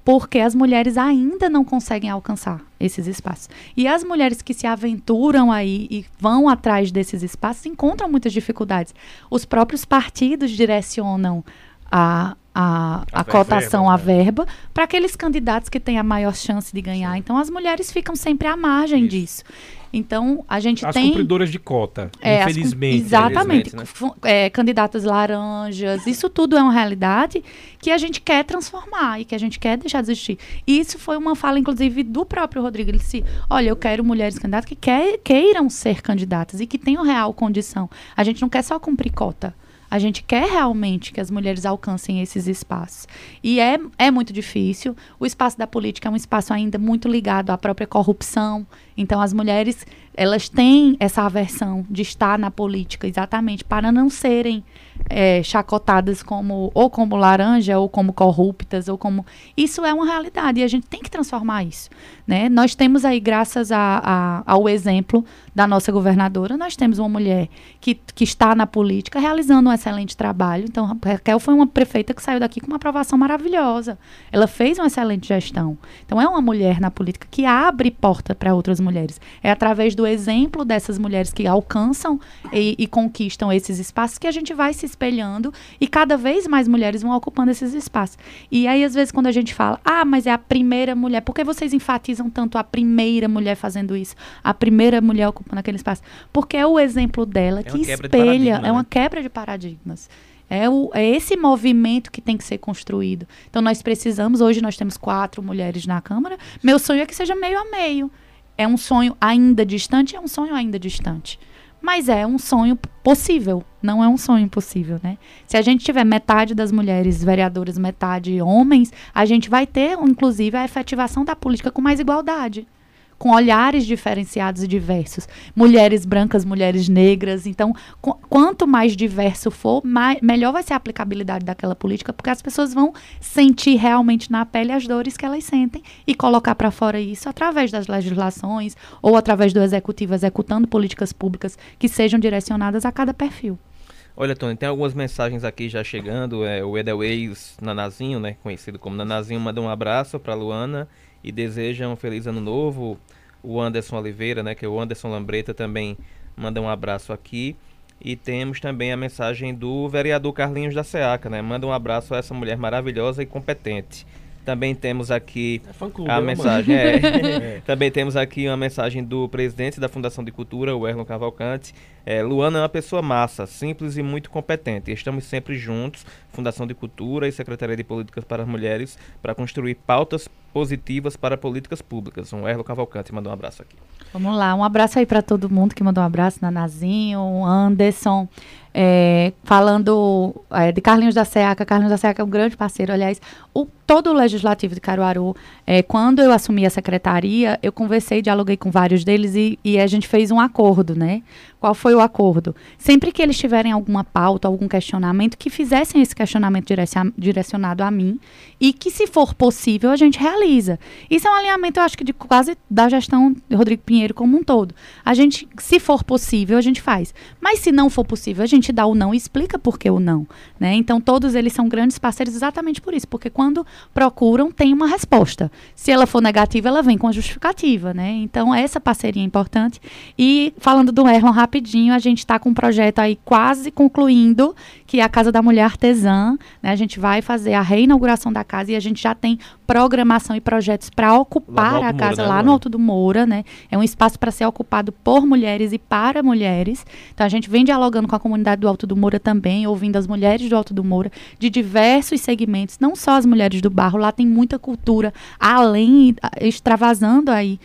porque as mulheres ainda não conseguem alcançar esses espaços. E as mulheres que se aventuram aí e vão atrás desses espaços encontram muitas dificuldades. Os próprios partidos direcionam a, a, a, a cotação, verba, a né? verba, para aqueles candidatos que têm a maior chance de ganhar. Então, as mulheres ficam sempre à margem Isso. disso. Então, a gente as tem... As cumpridoras de cota, é, infelizmente. exatamente. Né? É, candidatas laranjas, isso tudo é uma realidade que a gente quer transformar e que a gente quer deixar de existir. E isso foi uma fala, inclusive, do próprio Rodrigo. Ele disse, olha, eu quero mulheres candidatas que quer, queiram ser candidatas e que tenham real condição. A gente não quer só cumprir cota. A gente quer realmente que as mulheres alcancem esses espaços. E é, é muito difícil. O espaço da política é um espaço ainda muito ligado à própria corrupção. Então, as mulheres, elas têm essa aversão de estar na política exatamente para não serem é, chacotadas como ou como laranja ou como corruptas ou como isso é uma realidade e a gente tem que transformar isso né nós temos aí graças a, a, ao exemplo da nossa governadora nós temos uma mulher que, que está na política realizando um excelente trabalho. Então, Raquel foi uma prefeita que saiu daqui com uma aprovação maravilhosa. Ela fez uma excelente gestão. Então, é uma mulher na política que abre porta para outras mulheres. É através do exemplo dessas mulheres que alcançam e, e conquistam esses espaços que a gente vai se espelhando e cada vez mais mulheres vão ocupando esses espaços. E aí, às vezes, quando a gente fala, ah, mas é a primeira mulher, por que vocês enfatizam tanto a primeira mulher fazendo isso? A primeira mulher ocupando aquele espaço? Porque é o exemplo dela é que espelha, é uma né? quebra de paradigmas. É, o, é esse movimento que tem que ser construído. Então, nós precisamos, hoje nós temos quatro mulheres na Câmara. Meu sonho é que seja meio a meio. É um sonho ainda distante? É um sonho ainda distante. Mas é um sonho possível, não é um sonho impossível, né? Se a gente tiver metade das mulheres vereadoras, metade homens, a gente vai ter, inclusive, a efetivação da política com mais igualdade com olhares diferenciados e diversos. Mulheres brancas, mulheres negras. Então, qu quanto mais diverso for, mais, melhor vai ser a aplicabilidade daquela política, porque as pessoas vão sentir realmente na pele as dores que elas sentem e colocar para fora isso através das legislações ou através do executivo executando políticas públicas que sejam direcionadas a cada perfil. Olha, Tony, tem algumas mensagens aqui já chegando. É, o Edelweiss Nanazinho, né, conhecido como Nanazinho, manda um abraço para Luana e deseja um feliz ano novo. O Anderson Oliveira, né, que é o Anderson Lambreta, também manda um abraço aqui. E temos também a mensagem do vereador Carlinhos da Seaca, né? Manda um abraço a essa mulher maravilhosa e competente. Também temos aqui é a mensagem. É, é. Também temos aqui uma mensagem do presidente da Fundação de Cultura, o Erlon Cavalcante. É, Luana é uma pessoa massa, simples e muito competente. Estamos sempre juntos, Fundação de Cultura e Secretaria de Políticas para as Mulheres, para construir pautas positivas para políticas públicas. Um Erlo Cavalcante mandou um abraço aqui. Vamos lá, um abraço aí para todo mundo que mandou um abraço, Nanazinho, Anderson, é, falando é, de Carlinhos da Seaca. Carlinhos da Seaca é um grande parceiro, aliás, o, todo o legislativo de Caruaru, é, quando eu assumi a secretaria, eu conversei, dialoguei com vários deles e, e a gente fez um acordo, né? Qual foi o acordo? Sempre que eles tiverem alguma pauta, algum questionamento, que fizessem esse questionamento direcionado a mim e que, se for possível, a gente realiza. Isso é um alinhamento, eu acho que, de quase da gestão de Rodrigo Pinheiro como um todo. A gente, se for possível, a gente faz. Mas se não for possível, a gente dá o não e explica por que o não. Né? Então, todos eles são grandes parceiros exatamente por isso, porque quando procuram, tem uma resposta. Se ela for negativa, ela vem com a justificativa. Né? Então, essa parceria é importante. E falando do Erlon rapidinho, a gente está com um projeto aí quase concluindo, que é a Casa da Mulher Artesã. Né? A gente vai fazer a reinauguração da casa e a gente já tem programação e projetos para ocupar a casa Moura, né, lá no Alto do Moura. Né? É um espaço para ser ocupado por mulheres e para mulheres. Então a gente vem dialogando com a comunidade do Alto do Moura também, ouvindo as mulheres do Alto do Moura, de diversos segmentos, não só as mulheres do barro, lá tem muita cultura, além, extravasando aí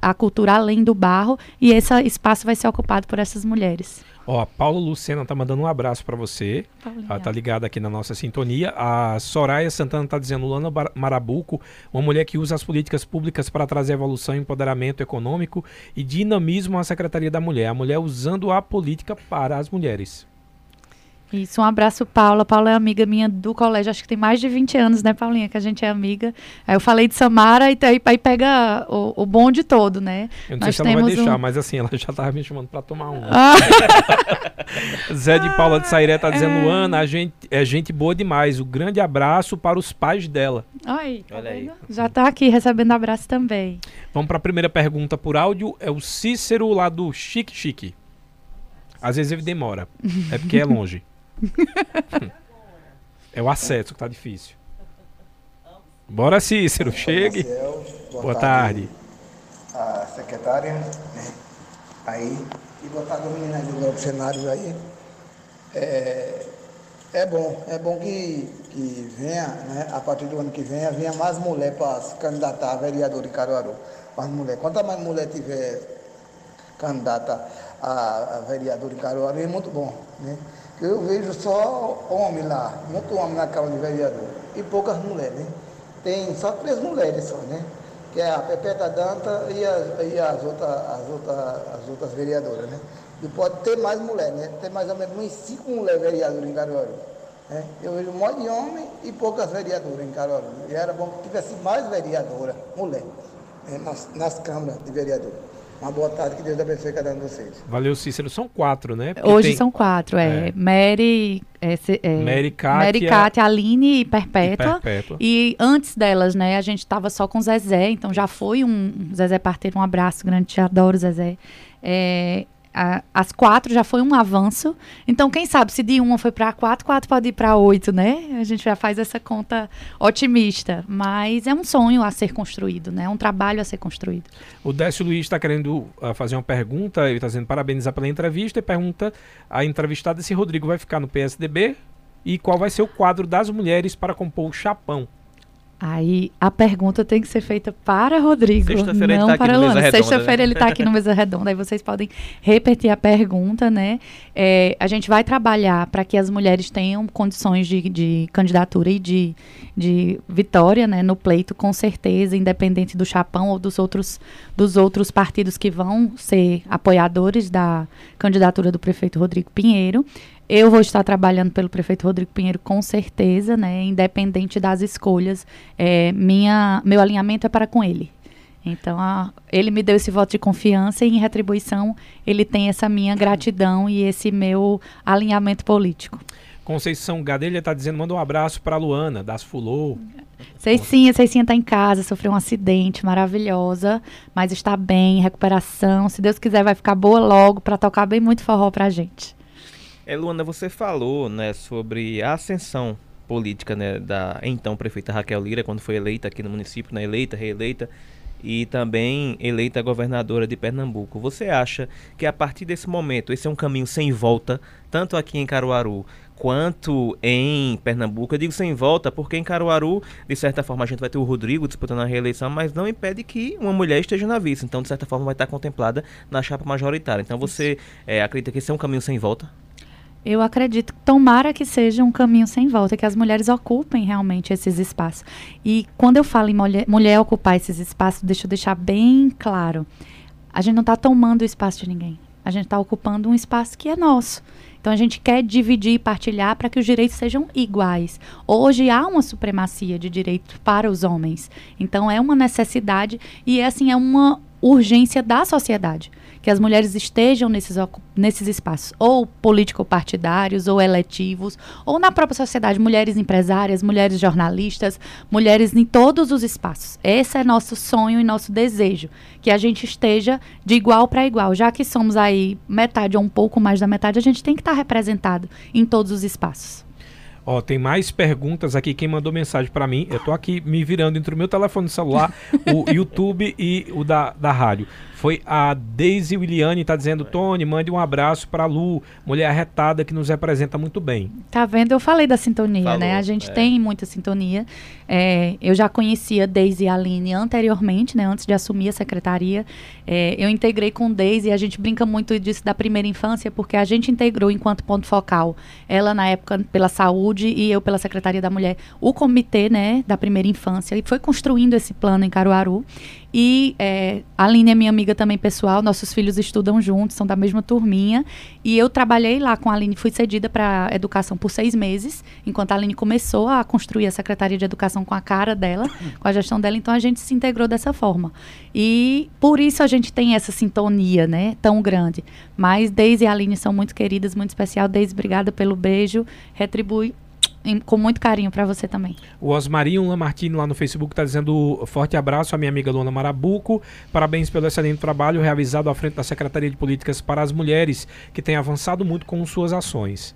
a cultura além do barro, e esse espaço vai ser ocupado por essas mulheres. Ó, a Paulo Lucena tá mandando um abraço para você. Paulinha. Ela tá ligada aqui na nossa sintonia. A Soraya Santana tá dizendo Lana Marabuco, uma mulher que usa as políticas públicas para trazer evolução, empoderamento econômico e dinamismo à Secretaria da Mulher. A mulher usando a política para as mulheres. Isso, um abraço, Paula. Paula é amiga minha do colégio, acho que tem mais de 20 anos, né, Paulinha, que a gente é amiga. Aí eu falei de Samara e aí, aí pega o, o bonde todo, né? Eu não Nós sei se ela vai deixar, um... mas assim, ela já tava me chamando para tomar um. Ah. Zé de Paula de Sairé tá dizendo, é... Ana, a gente, é gente boa demais. O um grande abraço para os pais dela. Tá Olha aí. Já tá aqui recebendo abraço também. Vamos para a primeira pergunta por áudio. É o Cícero lá do Chique Chique. Às vezes ele demora. É porque é longe. É o acesso que tá difícil. Bora, Cícero, chegue. Marcel, boa, boa tarde. tarde. A secretária, né? Aí. E boa tarde, menina do Grupo Cenários aí. É, é bom, é bom que, que venha, né, a partir do ano que vem, venha mais mulher para se candidatar a vereador em Caruaru. Mais mulher. Quanto mais mulher tiver candidata a, a vereador em Caruaru, é muito bom. Né? Eu vejo só homem lá, muito homem na Câmara de Vereador, e poucas mulheres, né? Tem só três mulheres só, né? Que é a Pepeta Danta e as, e as, outras, as, outras, as outras vereadoras, né? E pode ter mais mulheres, né? Tem mais ou menos uns cinco mulheres vereadoras em Caruaru. Né? Eu vejo um monte de homem e poucas vereadoras em Caruaru. E era bom que tivesse mais vereadora, mulher, né? nas, nas câmaras de vereador. Uma boa tarde, que Deus abençoe cada um de vocês. Valeu, Cícero. São quatro, né? Porque Hoje tem... são quatro, é. é. Mary, é, é, Mary, Kátia, Mary, Kátia, Aline e Perpétua. e Perpétua. E antes delas, né, a gente estava só com Zezé, então já foi um... Zezé Parteiro, um abraço grande, te adoro, Zezé. É, a, as quatro já foi um avanço. Então, quem sabe se de uma foi para quatro, quatro pode ir para oito, né? A gente já faz essa conta otimista. Mas é um sonho a ser construído, né? É um trabalho a ser construído. O Décio Luiz está querendo uh, fazer uma pergunta, ele está dizendo parabenizar pela entrevista e pergunta a entrevistada se Rodrigo vai ficar no PSDB e qual vai ser o quadro das mulheres para compor o chapão. Aí a pergunta tem que ser feita para Rodrigo, não tá para Luana. Sexta-feira ele está aqui no Mesa Redonda, aí vocês podem repetir a pergunta, né? É, a gente vai trabalhar para que as mulheres tenham condições de, de candidatura e de, de vitória né, no pleito, com certeza, independente do Chapão ou dos outros, dos outros partidos que vão ser apoiadores da candidatura do prefeito Rodrigo Pinheiro. Eu vou estar trabalhando pelo prefeito Rodrigo Pinheiro com certeza, né? Independente das escolhas, é, minha, meu alinhamento é para com ele. Então, a, ele me deu esse voto de confiança e, em retribuição, ele tem essa minha gratidão e esse meu alinhamento político. Conceição Gadelha está dizendo, manda um abraço para a Luana, das Fulô. Ceicinha, Ceicinha está em casa, sofreu um acidente maravilhosa, mas está bem, em recuperação. Se Deus quiser, vai ficar boa logo para tocar bem muito forró para a gente. É, Luana, você falou né, sobre a ascensão política né, da então prefeita Raquel Lira, quando foi eleita aqui no município, né, eleita, reeleita, e também eleita governadora de Pernambuco. Você acha que a partir desse momento esse é um caminho sem volta, tanto aqui em Caruaru quanto em Pernambuco. Eu digo sem volta porque em Caruaru, de certa forma, a gente vai ter o Rodrigo disputando a reeleição, mas não impede que uma mulher esteja na vice. Então, de certa forma, vai estar contemplada na chapa majoritária. Então, você é, acredita que esse é um caminho sem volta? Eu acredito, tomara que seja um caminho sem volta, que as mulheres ocupem realmente esses espaços. E quando eu falo em mulher, mulher ocupar esses espaços, deixa eu deixar bem claro: a gente não está tomando o espaço de ninguém. A gente está ocupando um espaço que é nosso. Então a gente quer dividir e partilhar para que os direitos sejam iguais. Hoje há uma supremacia de direitos para os homens. Então é uma necessidade e assim é uma urgência da sociedade que as mulheres estejam nesses, nesses espaços, ou político-partidários, ou eletivos, ou na própria sociedade, mulheres empresárias, mulheres jornalistas, mulheres em todos os espaços. Esse é nosso sonho e nosso desejo, que a gente esteja de igual para igual. Já que somos aí metade ou um pouco mais da metade, a gente tem que estar representado em todos os espaços. Ó, tem mais perguntas aqui. Quem mandou mensagem para mim, eu tô aqui me virando entre o meu telefone celular, o YouTube e o da, da rádio. Foi a Daisy Williane, tá dizendo, Tony, mande um abraço para Lu, mulher arretada que nos representa muito bem. Tá vendo? Eu falei da sintonia, Falou, né? A gente é. tem muita sintonia. É, eu já conhecia Daisy e Aline anteriormente, né? Antes de assumir a secretaria. É, eu integrei com Daisy e a gente brinca muito disso da primeira infância, porque a gente integrou enquanto ponto focal. Ela, na época, pela saúde e eu pela Secretaria da Mulher, o comitê, né, da primeira infância. E foi construindo esse plano em Caruaru. E é, a Aline é minha amiga também pessoal, nossos filhos estudam juntos, são da mesma turminha. E eu trabalhei lá com a Aline, fui cedida para educação por seis meses, enquanto a Aline começou a construir a Secretaria de Educação com a cara dela, com a gestão dela. Então a gente se integrou dessa forma. E por isso a gente tem essa sintonia, né, tão grande. Mas Deise e a Aline são muito queridas, muito especial. Deise, obrigada pelo beijo. Retribui com muito carinho para você também. O Osmarinho Lamartino lá no Facebook está dizendo forte abraço à minha amiga Luana Marabuco. Parabéns pelo excelente trabalho realizado à frente da Secretaria de Políticas para as Mulheres, que tem avançado muito com suas ações.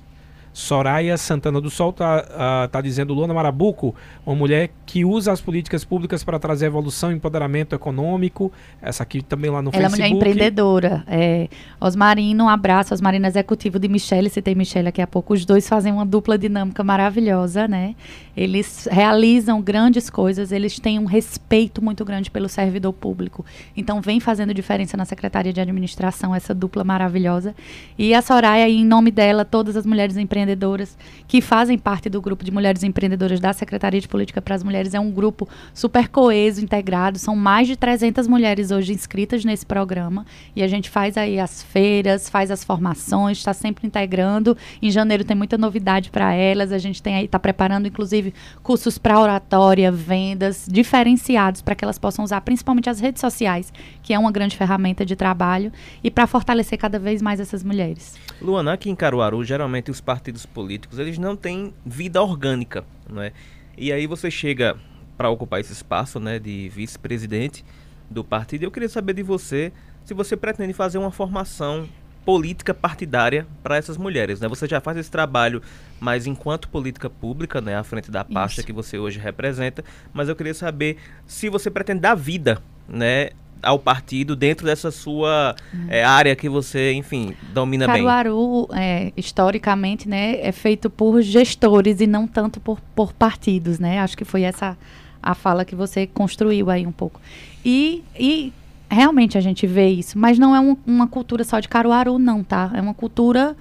Soraya Santana do Sol está uh, tá dizendo Luana Marabuco, uma mulher que usa as políticas públicas para trazer evolução e empoderamento econômico. Essa aqui também lá no Ela Facebook. Ela é mulher empreendedora. É, Osmarino, um abraço. Osmarino executivo de Michelle, citei Michelle daqui a pouco. Os dois fazem uma dupla dinâmica maravilhosa, né? Eles realizam grandes coisas, eles têm um respeito muito grande pelo servidor público. Então vem fazendo diferença na Secretaria de Administração, essa dupla maravilhosa. E a Soraya, em nome dela, todas as mulheres empreendedoras empreendedoras que fazem parte do grupo de mulheres empreendedoras da Secretaria de Política para as Mulheres. É um grupo super coeso, integrado. São mais de 300 mulheres hoje inscritas nesse programa e a gente faz aí as feiras, faz as formações, está sempre integrando. Em janeiro tem muita novidade para elas. A gente tem aí está preparando inclusive cursos para oratória, vendas diferenciados para que elas possam usar principalmente as redes sociais, que é uma grande ferramenta de trabalho e para fortalecer cada vez mais essas mulheres. Luana, aqui em Caruaru, geralmente os partidos políticos, eles não têm vida orgânica, né? E aí você chega para ocupar esse espaço, né, de vice-presidente do partido. Eu queria saber de você se você pretende fazer uma formação política partidária para essas mulheres, né? Você já faz esse trabalho, mas enquanto política pública, né, à frente da pasta Isso. que você hoje representa, mas eu queria saber se você pretende dar vida, né, ao partido dentro dessa sua hum. é, área que você, enfim, domina Caruaru, bem? Caruaru, é, historicamente, né, é feito por gestores e não tanto por, por partidos, né? Acho que foi essa a fala que você construiu aí um pouco. E, e realmente a gente vê isso, mas não é um, uma cultura só de Caruaru, não, tá? É uma cultura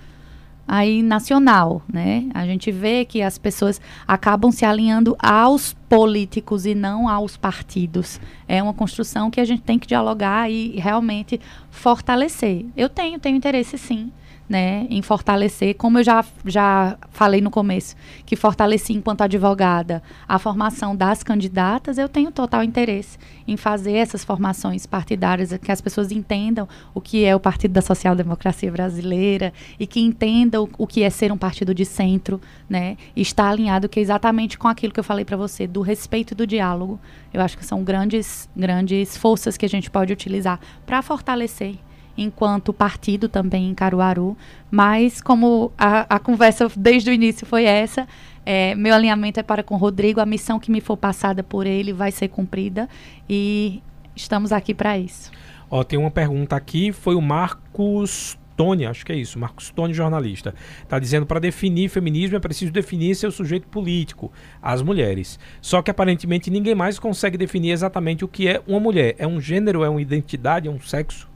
aí nacional, né? A gente vê que as pessoas acabam se alinhando aos políticos e não aos partidos. É uma construção que a gente tem que dialogar e realmente fortalecer. Eu tenho, tenho interesse sim né, em fortalecer, como eu já, já falei no começo, que fortaleci enquanto advogada a formação das candidatas, eu tenho total interesse em fazer essas formações partidárias, que as pessoas entendam o que é o Partido da Social Democracia Brasileira e que entendam o que é ser um partido de centro, né, e estar alinhado que é exatamente com aquilo que eu falei para você, do respeito e do diálogo. Eu acho que são grandes, grandes forças que a gente pode utilizar para fortalecer enquanto partido também em Caruaru, mas como a, a conversa desde o início foi essa, é, meu alinhamento é para com o Rodrigo, a missão que me for passada por ele vai ser cumprida e estamos aqui para isso. Ó, tem uma pergunta aqui, foi o Marcos Tony, acho que é isso, Marcos Tony, jornalista. Está dizendo para definir feminismo é preciso definir seu sujeito político, as mulheres. Só que aparentemente ninguém mais consegue definir exatamente o que é uma mulher. É um gênero, é uma identidade, é um sexo?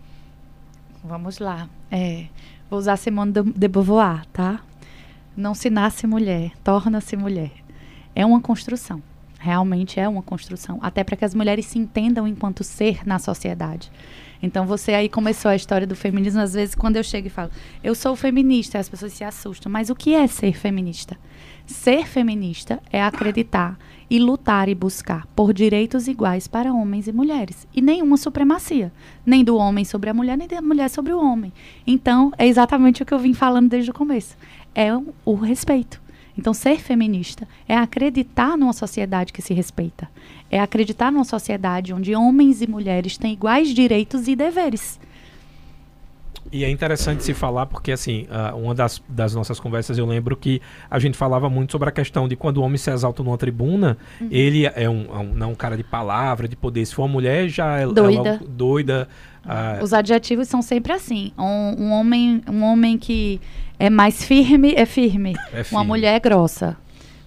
Vamos lá. É, vou usar Simone de Beauvoir, tá? Não se nasce mulher, torna-se mulher. É uma construção. Realmente é uma construção. Até para que as mulheres se entendam enquanto ser na sociedade. Então você aí começou a história do feminismo. Às vezes, quando eu chego e falo, eu sou feminista, as pessoas se assustam. Mas o que é ser feminista? Ser feminista é acreditar e lutar e buscar por direitos iguais para homens e mulheres. E nenhuma supremacia. Nem do homem sobre a mulher, nem da mulher sobre o homem. Então, é exatamente o que eu vim falando desde o começo. É o, respeito. Então, ser feminista é acreditar numa sociedade que se respeita. É acreditar numa sociedade onde homens e mulheres têm iguais direitos e deveres. E é interessante se falar porque, assim, uh, uma das, das nossas conversas eu lembro que a gente falava muito sobre a questão de quando o homem se exalta numa tribuna, uhum. ele é um, é um, não um cara de palavra, de poder. Se for uma mulher, já é doida. Ela, doida uh, Os adjetivos são sempre assim. Um, um, homem, um homem que é mais firme é firme. É firme. Uma mulher é grossa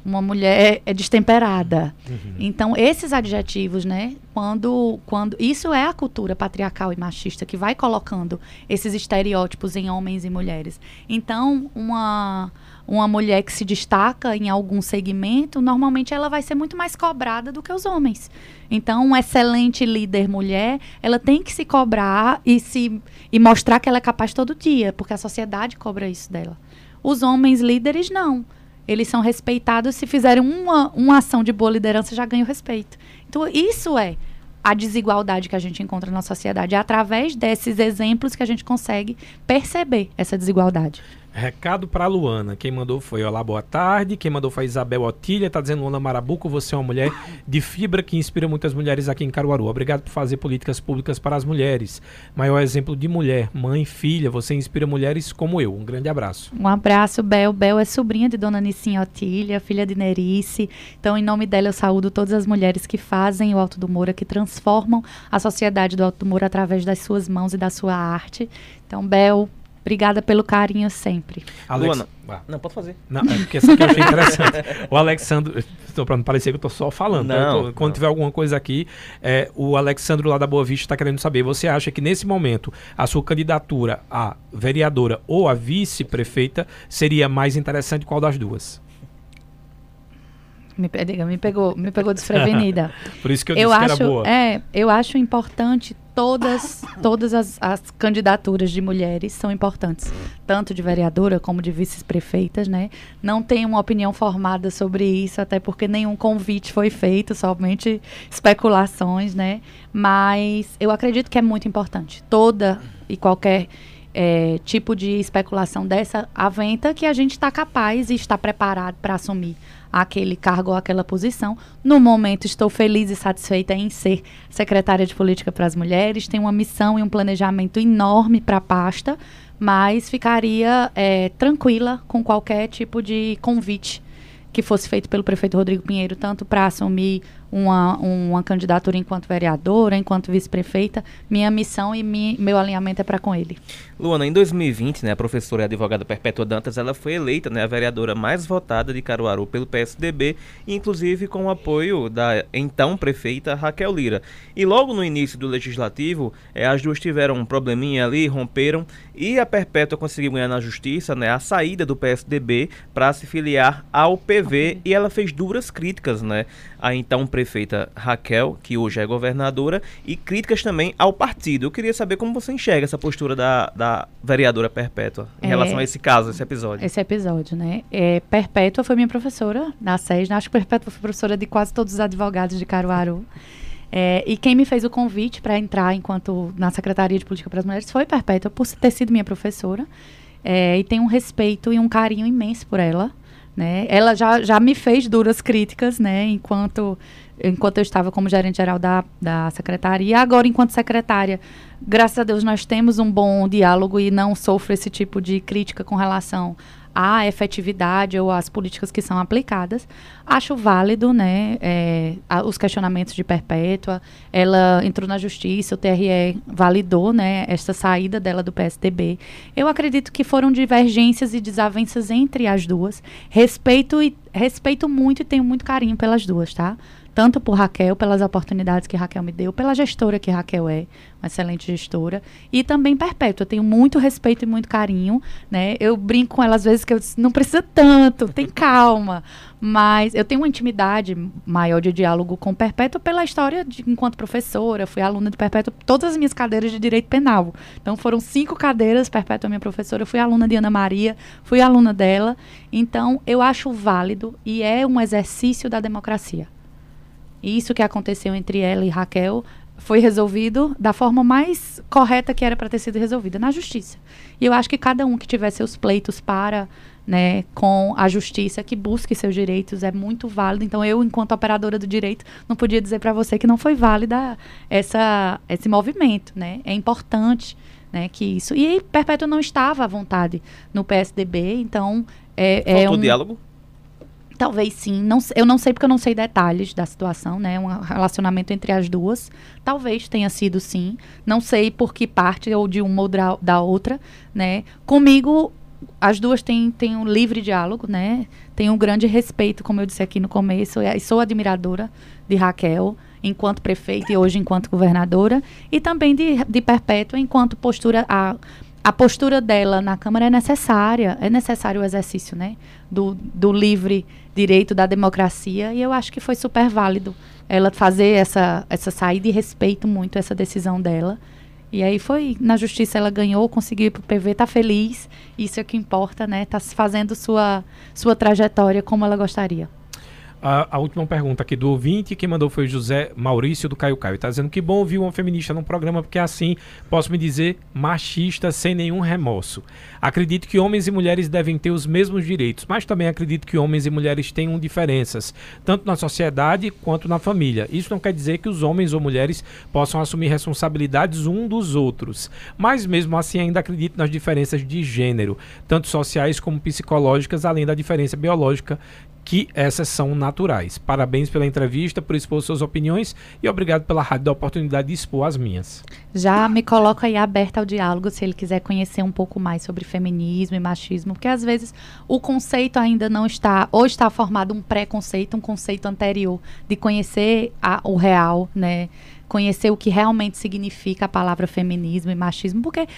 uma mulher é destemperada. Uhum. Então, esses adjetivos, né? Quando, quando. Isso é a cultura patriarcal e machista que vai colocando esses estereótipos em homens e mulheres. Então, uma, uma mulher que se destaca em algum segmento, normalmente ela vai ser muito mais cobrada do que os homens. Então, uma excelente líder mulher, ela tem que se cobrar e, se, e mostrar que ela é capaz todo dia, porque a sociedade cobra isso dela. Os homens líderes, não eles são respeitados se fizerem uma, uma ação de boa liderança já ganham respeito. Então isso é a desigualdade que a gente encontra na sociedade. É através desses exemplos que a gente consegue perceber essa desigualdade. Recado para Luana. Quem mandou foi Olá, boa tarde. Quem mandou foi Isabel Otília. Tá dizendo Luana Marabuco, você é uma mulher de fibra que inspira muitas mulheres aqui em Caruaru. Obrigado por fazer políticas públicas para as mulheres. Maior exemplo de mulher, mãe, filha. Você inspira mulheres como eu. Um grande abraço. Um abraço, Bel. Bel é sobrinha de Dona Nicinha Otília, filha de Nerice. Então, em nome dela, eu saúdo todas as mulheres que fazem o Alto do Moura, que transformam a sociedade do Alto do Moura através das suas mãos e da sua arte. Então, Bel, Obrigada pelo carinho sempre. Alex... Luana, ah. não, pode fazer. Não, é porque essa aqui eu achei interessante. o Alexandro, estou para não parecer que eu estou só falando. Tá? Não, tô, quando não. tiver alguma coisa aqui, é, o Alexandro lá da Boa Vista está querendo saber, você acha que nesse momento a sua candidatura a vereadora ou a vice-prefeita seria mais interessante qual das duas? Me, me pegou, me pegou desprevenida. Por isso que eu, eu disse acho, que era boa. É, eu acho importante todas, todas as, as, candidaturas de mulheres são importantes, tanto de vereadora como de vice-prefeitas, né? Não tenho uma opinião formada sobre isso, até porque nenhum convite foi feito, somente especulações, né? Mas eu acredito que é muito importante. Toda e qualquer é, tipo de especulação dessa aventa que a gente está capaz e está preparado para assumir aquele cargo ou aquela posição. No momento, estou feliz e satisfeita em ser secretária de Política para as Mulheres. Tenho uma missão e um planejamento enorme para a pasta, mas ficaria é, tranquila com qualquer tipo de convite que fosse feito pelo prefeito Rodrigo Pinheiro, tanto para assumir uma, uma candidatura enquanto vereadora, enquanto vice-prefeita, minha missão e mi, meu alinhamento é para com ele. Luana, em 2020, né, a professora e advogada Perpétua Dantas, ela foi eleita né, a vereadora mais votada de Caruaru pelo PSDB, inclusive com o apoio da então prefeita Raquel Lira. E logo no início do legislativo, é, as duas tiveram um probleminha ali, romperam, e a Perpétua conseguiu ganhar na justiça né, a saída do PSDB para se filiar ao PV, e ela fez duras críticas né, a então prefeita Raquel, que hoje é governadora, e críticas também ao partido. Eu queria saber como você enxerga essa postura da, da vereadora Perpétua em é, relação a esse caso, esse episódio. Esse episódio, né? É, Perpétua foi minha professora na SES, acho que Perpétua foi professora de quase todos os advogados de Caruaru. É, e quem me fez o convite para entrar enquanto na Secretaria de Política para as Mulheres foi Perpétua, por ter sido minha professora. É, e tenho um respeito e um carinho imenso por ela. Né? Ela já, já me fez duras críticas, né? Enquanto enquanto eu estava como gerente geral da, da secretaria. Agora, enquanto secretária, graças a Deus, nós temos um bom diálogo e não sofro esse tipo de crítica com relação à efetividade ou às políticas que são aplicadas. Acho válido, né, é, a, os questionamentos de Perpétua. Ela entrou na justiça, o TRE validou, né, essa saída dela do PSDB. Eu acredito que foram divergências e desavenças entre as duas. Respeito e respeito muito e tenho muito carinho pelas duas, tá? Tanto por Raquel, pelas oportunidades que Raquel me deu, pela gestora que Raquel é, uma excelente gestora, e também Perpétua. Eu tenho muito respeito e muito carinho, né? Eu brinco com ela às vezes que eu não precisa tanto, tem calma. Mas eu tenho uma intimidade maior de diálogo com Perpétua pela história de enquanto professora, fui aluna de Perpétua, todas as minhas cadeiras de direito penal. Então foram cinco cadeiras, Perpétua minha professora, eu fui aluna de Ana Maria, fui aluna dela. Então eu acho válido e é um exercício da democracia. Isso que aconteceu entre ela e Raquel foi resolvido da forma mais correta que era para ter sido resolvida, na justiça. E eu acho que cada um que tiver seus pleitos para, né, com a justiça, que busque seus direitos, é muito válido. Então, eu, enquanto operadora do direito, não podia dizer para você que não foi válida essa, esse movimento, né? É importante, né, que isso. E Perpétua não estava à vontade no PSDB, então é, é um diálogo. Talvez sim. Não, eu não sei porque eu não sei detalhes da situação, né? Um relacionamento entre as duas. Talvez tenha sido sim. Não sei por que parte, ou de uma ou da outra, né? Comigo, as duas têm, têm um livre diálogo, né? Tenho um grande respeito, como eu disse aqui no começo, e sou admiradora de Raquel enquanto prefeita e hoje enquanto governadora, e também de, de Perpétua enquanto postura. A, a postura dela na Câmara é necessária, é necessário o exercício, né? Do, do livre direito da democracia e eu acho que foi super válido ela fazer essa, essa saída e respeito muito essa decisão dela. E aí foi, na justiça ela ganhou, conseguiu ir pro PV, tá feliz, isso é o que importa, né? Tá fazendo sua, sua trajetória como ela gostaria. A, a, última pergunta aqui do ouvinte, quem mandou foi José Maurício do Caio Caio. Está dizendo que bom ouvir uma feminista num programa, porque assim posso me dizer machista sem nenhum remorso. Acredito que homens e mulheres devem ter os mesmos direitos, mas também acredito que homens e mulheres tenham diferenças, tanto na sociedade quanto na família. Isso não quer dizer que os homens ou mulheres possam assumir responsabilidades um dos outros, mas mesmo assim ainda acredito nas diferenças de gênero, tanto sociais como psicológicas, além da diferença biológica que essas são naturais. Parabéns pela entrevista, por expor suas opiniões e obrigado pela rádio da oportunidade de expor as minhas. Já me coloco aí aberta ao diálogo se ele quiser conhecer um pouco mais sobre feminismo e machismo, porque às vezes o conceito ainda não está, ou está formado um preconceito, um conceito anterior de conhecer a, o real, né? Conhecer o que realmente significa a palavra feminismo e machismo, porque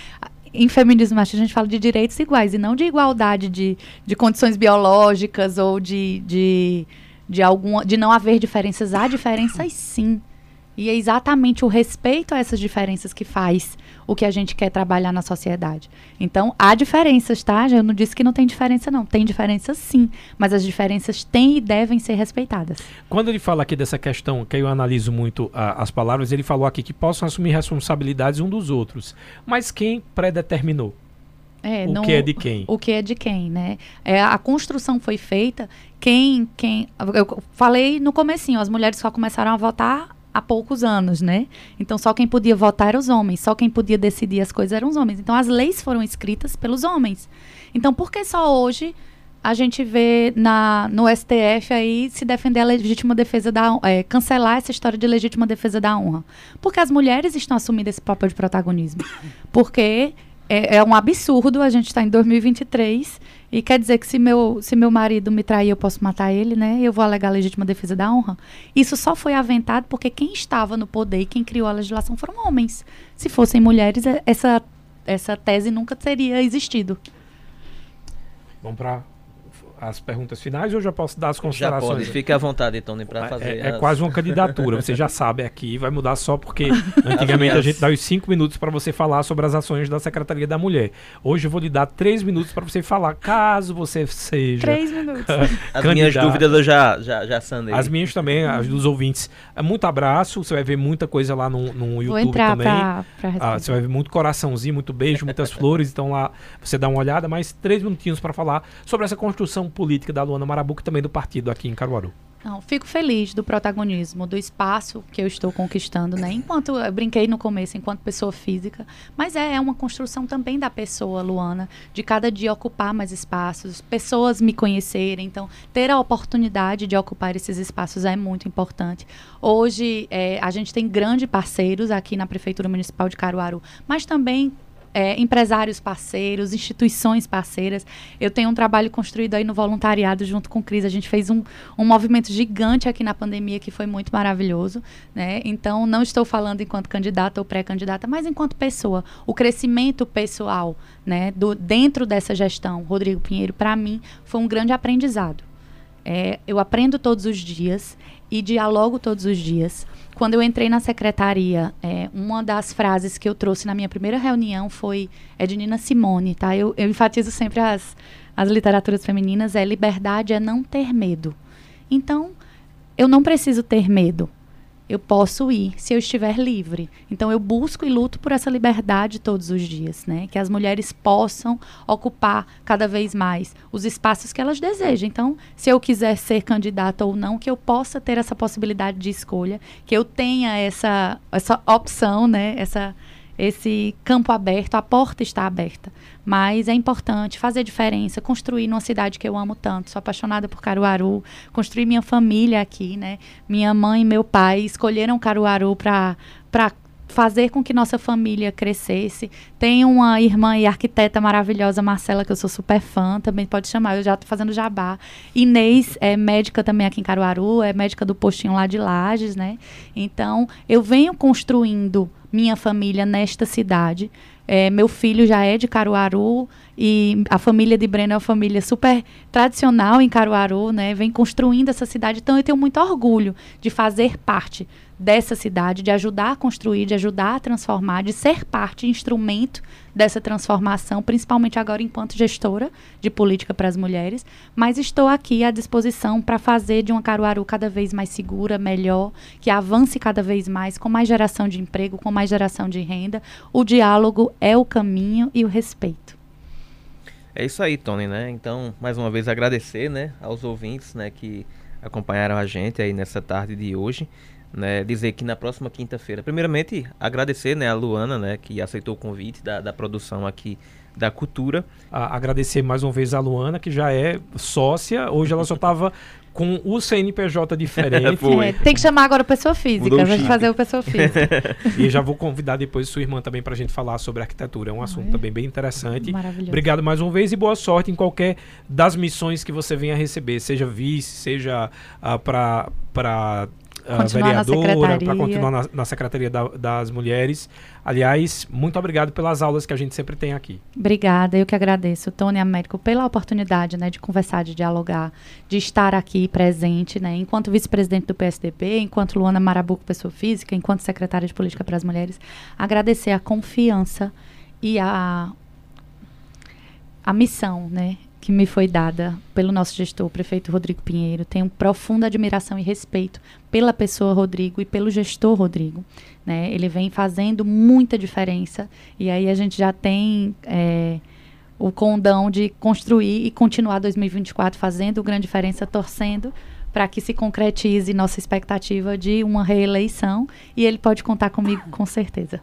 em feminismo machismo a gente fala de direitos iguais e não de igualdade de, de condições biológicas ou de, de, de, alguma, de não haver diferenças. Há diferenças sim. E é exatamente o respeito a essas diferenças que faz o que a gente quer trabalhar na sociedade. Então, há diferenças, tá? Eu não disse que não tem diferença, não. Tem diferença sim, mas as diferenças têm e devem ser respeitadas. Quando ele fala aqui dessa questão, que eu analiso muito as palavras, ele falou aqui que possam assumir responsabilidades um dos outros. Mas quem predeterminou? É, o não, que é de quem? O que é de quem, né? É, a construção foi feita, quem, quem... Eu falei no comecinho, as mulheres só começaram a votar há poucos anos, né? Então só quem podia votar eram os homens, só quem podia decidir as coisas eram os homens. Então as leis foram escritas pelos homens. Então por que só hoje a gente vê na, no STF aí se defender a legítima defesa da é, cancelar essa história de legítima defesa da honra? Porque as mulheres estão assumindo esse papel de protagonismo. Porque é, é um absurdo a gente estar tá em 2023 e quer dizer que se meu, se meu marido me trair, eu posso matar ele, né? Eu vou alegar a legítima defesa da honra. Isso só foi aventado porque quem estava no poder e quem criou a legislação foram homens. Se fossem mulheres, é, essa, essa tese nunca teria existido. Vamos para as perguntas finais ou já posso dar as considerações? Já pode, fique à vontade, Tony, para fazer. É, é quase uma candidatura, você já sabe aqui, vai mudar só porque antigamente a gente dá os cinco minutos para você falar sobre as ações da Secretaria da Mulher. Hoje eu vou lhe dar três minutos para você falar, caso você seja. Três minutos. as minhas dúvidas eu já, já, já sanei. As minhas também, as dos ouvintes. É muito abraço, você vai ver muita coisa lá no, no YouTube também. Pra, pra ah, você vai ver muito coraçãozinho, muito beijo, muitas flores. Então lá você dá uma olhada, mais três minutinhos para falar sobre essa construção política da Luana Marabuco e também do partido aqui em Caruaru. Não, fico feliz do protagonismo, do espaço que eu estou conquistando, né? Enquanto eu brinquei no começo, enquanto pessoa física, mas é, é uma construção também da pessoa, Luana, de cada dia ocupar mais espaços, pessoas me conhecerem, então ter a oportunidade de ocupar esses espaços é muito importante. Hoje é, a gente tem grandes parceiros aqui na Prefeitura Municipal de Caruaru, mas também é, empresários parceiros, instituições parceiras. Eu tenho um trabalho construído aí no voluntariado junto com o Cris. A gente fez um, um movimento gigante aqui na pandemia que foi muito maravilhoso. Né? Então, não estou falando enquanto candidata ou pré-candidata, mas enquanto pessoa. O crescimento pessoal né, do, dentro dessa gestão, Rodrigo Pinheiro, para mim, foi um grande aprendizado. É, eu aprendo todos os dias e dialogo todos os dias quando eu entrei na secretaria, é, uma das frases que eu trouxe na minha primeira reunião foi é de Nina Simone, tá? Eu, eu enfatizo sempre as, as literaturas femininas, é liberdade é não ter medo. Então, eu não preciso ter medo eu posso ir se eu estiver livre. Então eu busco e luto por essa liberdade todos os dias, né? Que as mulheres possam ocupar cada vez mais os espaços que elas desejam. Então, se eu quiser ser candidata ou não, que eu possa ter essa possibilidade de escolha, que eu tenha essa essa opção, né? Essa esse campo aberto, a porta está aberta. Mas é importante fazer diferença, construir numa cidade que eu amo tanto. Sou apaixonada por Caruaru, construir minha família aqui, né? Minha mãe e meu pai escolheram Caruaru para fazer com que nossa família crescesse. Tem uma irmã e arquiteta maravilhosa, Marcela, que eu sou super fã, também pode chamar, eu já estou fazendo jabá. Inês é médica também aqui em Caruaru, é médica do postinho lá de Lages, né? Então, eu venho construindo minha família nesta cidade. É, meu filho já é de Caruaru e a família de Breno é uma família super tradicional em Caruaru, né? Vem construindo essa cidade, então eu tenho muito orgulho de fazer parte dessa cidade, de ajudar a construir, de ajudar a transformar, de ser parte, instrumento dessa transformação, principalmente agora enquanto gestora de política para as mulheres, mas estou aqui à disposição para fazer de uma Caruaru cada vez mais segura, melhor, que avance cada vez mais, com mais geração de emprego, com mais geração de renda. O diálogo é o caminho e o respeito. É isso aí, Tony, né? Então, mais uma vez agradecer, né, aos ouvintes, né, que acompanharam a gente aí nessa tarde de hoje né, dizer que na próxima quinta-feira, primeiramente agradecer né, a Luana, né, que aceitou o convite da, da produção aqui da cultura. A, agradecer mais uma vez a Luana, que já é sócia. Hoje ela só estava com o CNPJ diferente. é, tem que chamar agora pessoa física, a gente fazer o pessoa física. e já vou convidar depois sua irmã também para a gente falar sobre arquitetura. É um assunto é. também bem interessante. Maravilhoso. Obrigado mais uma vez e boa sorte em qualquer das missões que você venha receber, seja vice, seja uh, para uh, vereadora, para continuar na, na Secretaria da, das Mulheres. Aliás, muito obrigado pelas aulas que a gente sempre tem aqui. Obrigada, eu que agradeço, Tony Américo, pela oportunidade né, de conversar, de dialogar, de estar aqui presente, né, enquanto vice-presidente do PSDB, enquanto Luana Marabuco, pessoa física, enquanto secretária de Política para as Mulheres, agradecer a confiança e a, a missão, né, que me foi dada pelo nosso gestor, o prefeito Rodrigo Pinheiro. Tenho profunda admiração e respeito pela pessoa Rodrigo e pelo gestor Rodrigo. Né? Ele vem fazendo muita diferença e aí a gente já tem é, o condão de construir e continuar 2024 fazendo grande diferença, torcendo para que se concretize nossa expectativa de uma reeleição e ele pode contar comigo com certeza.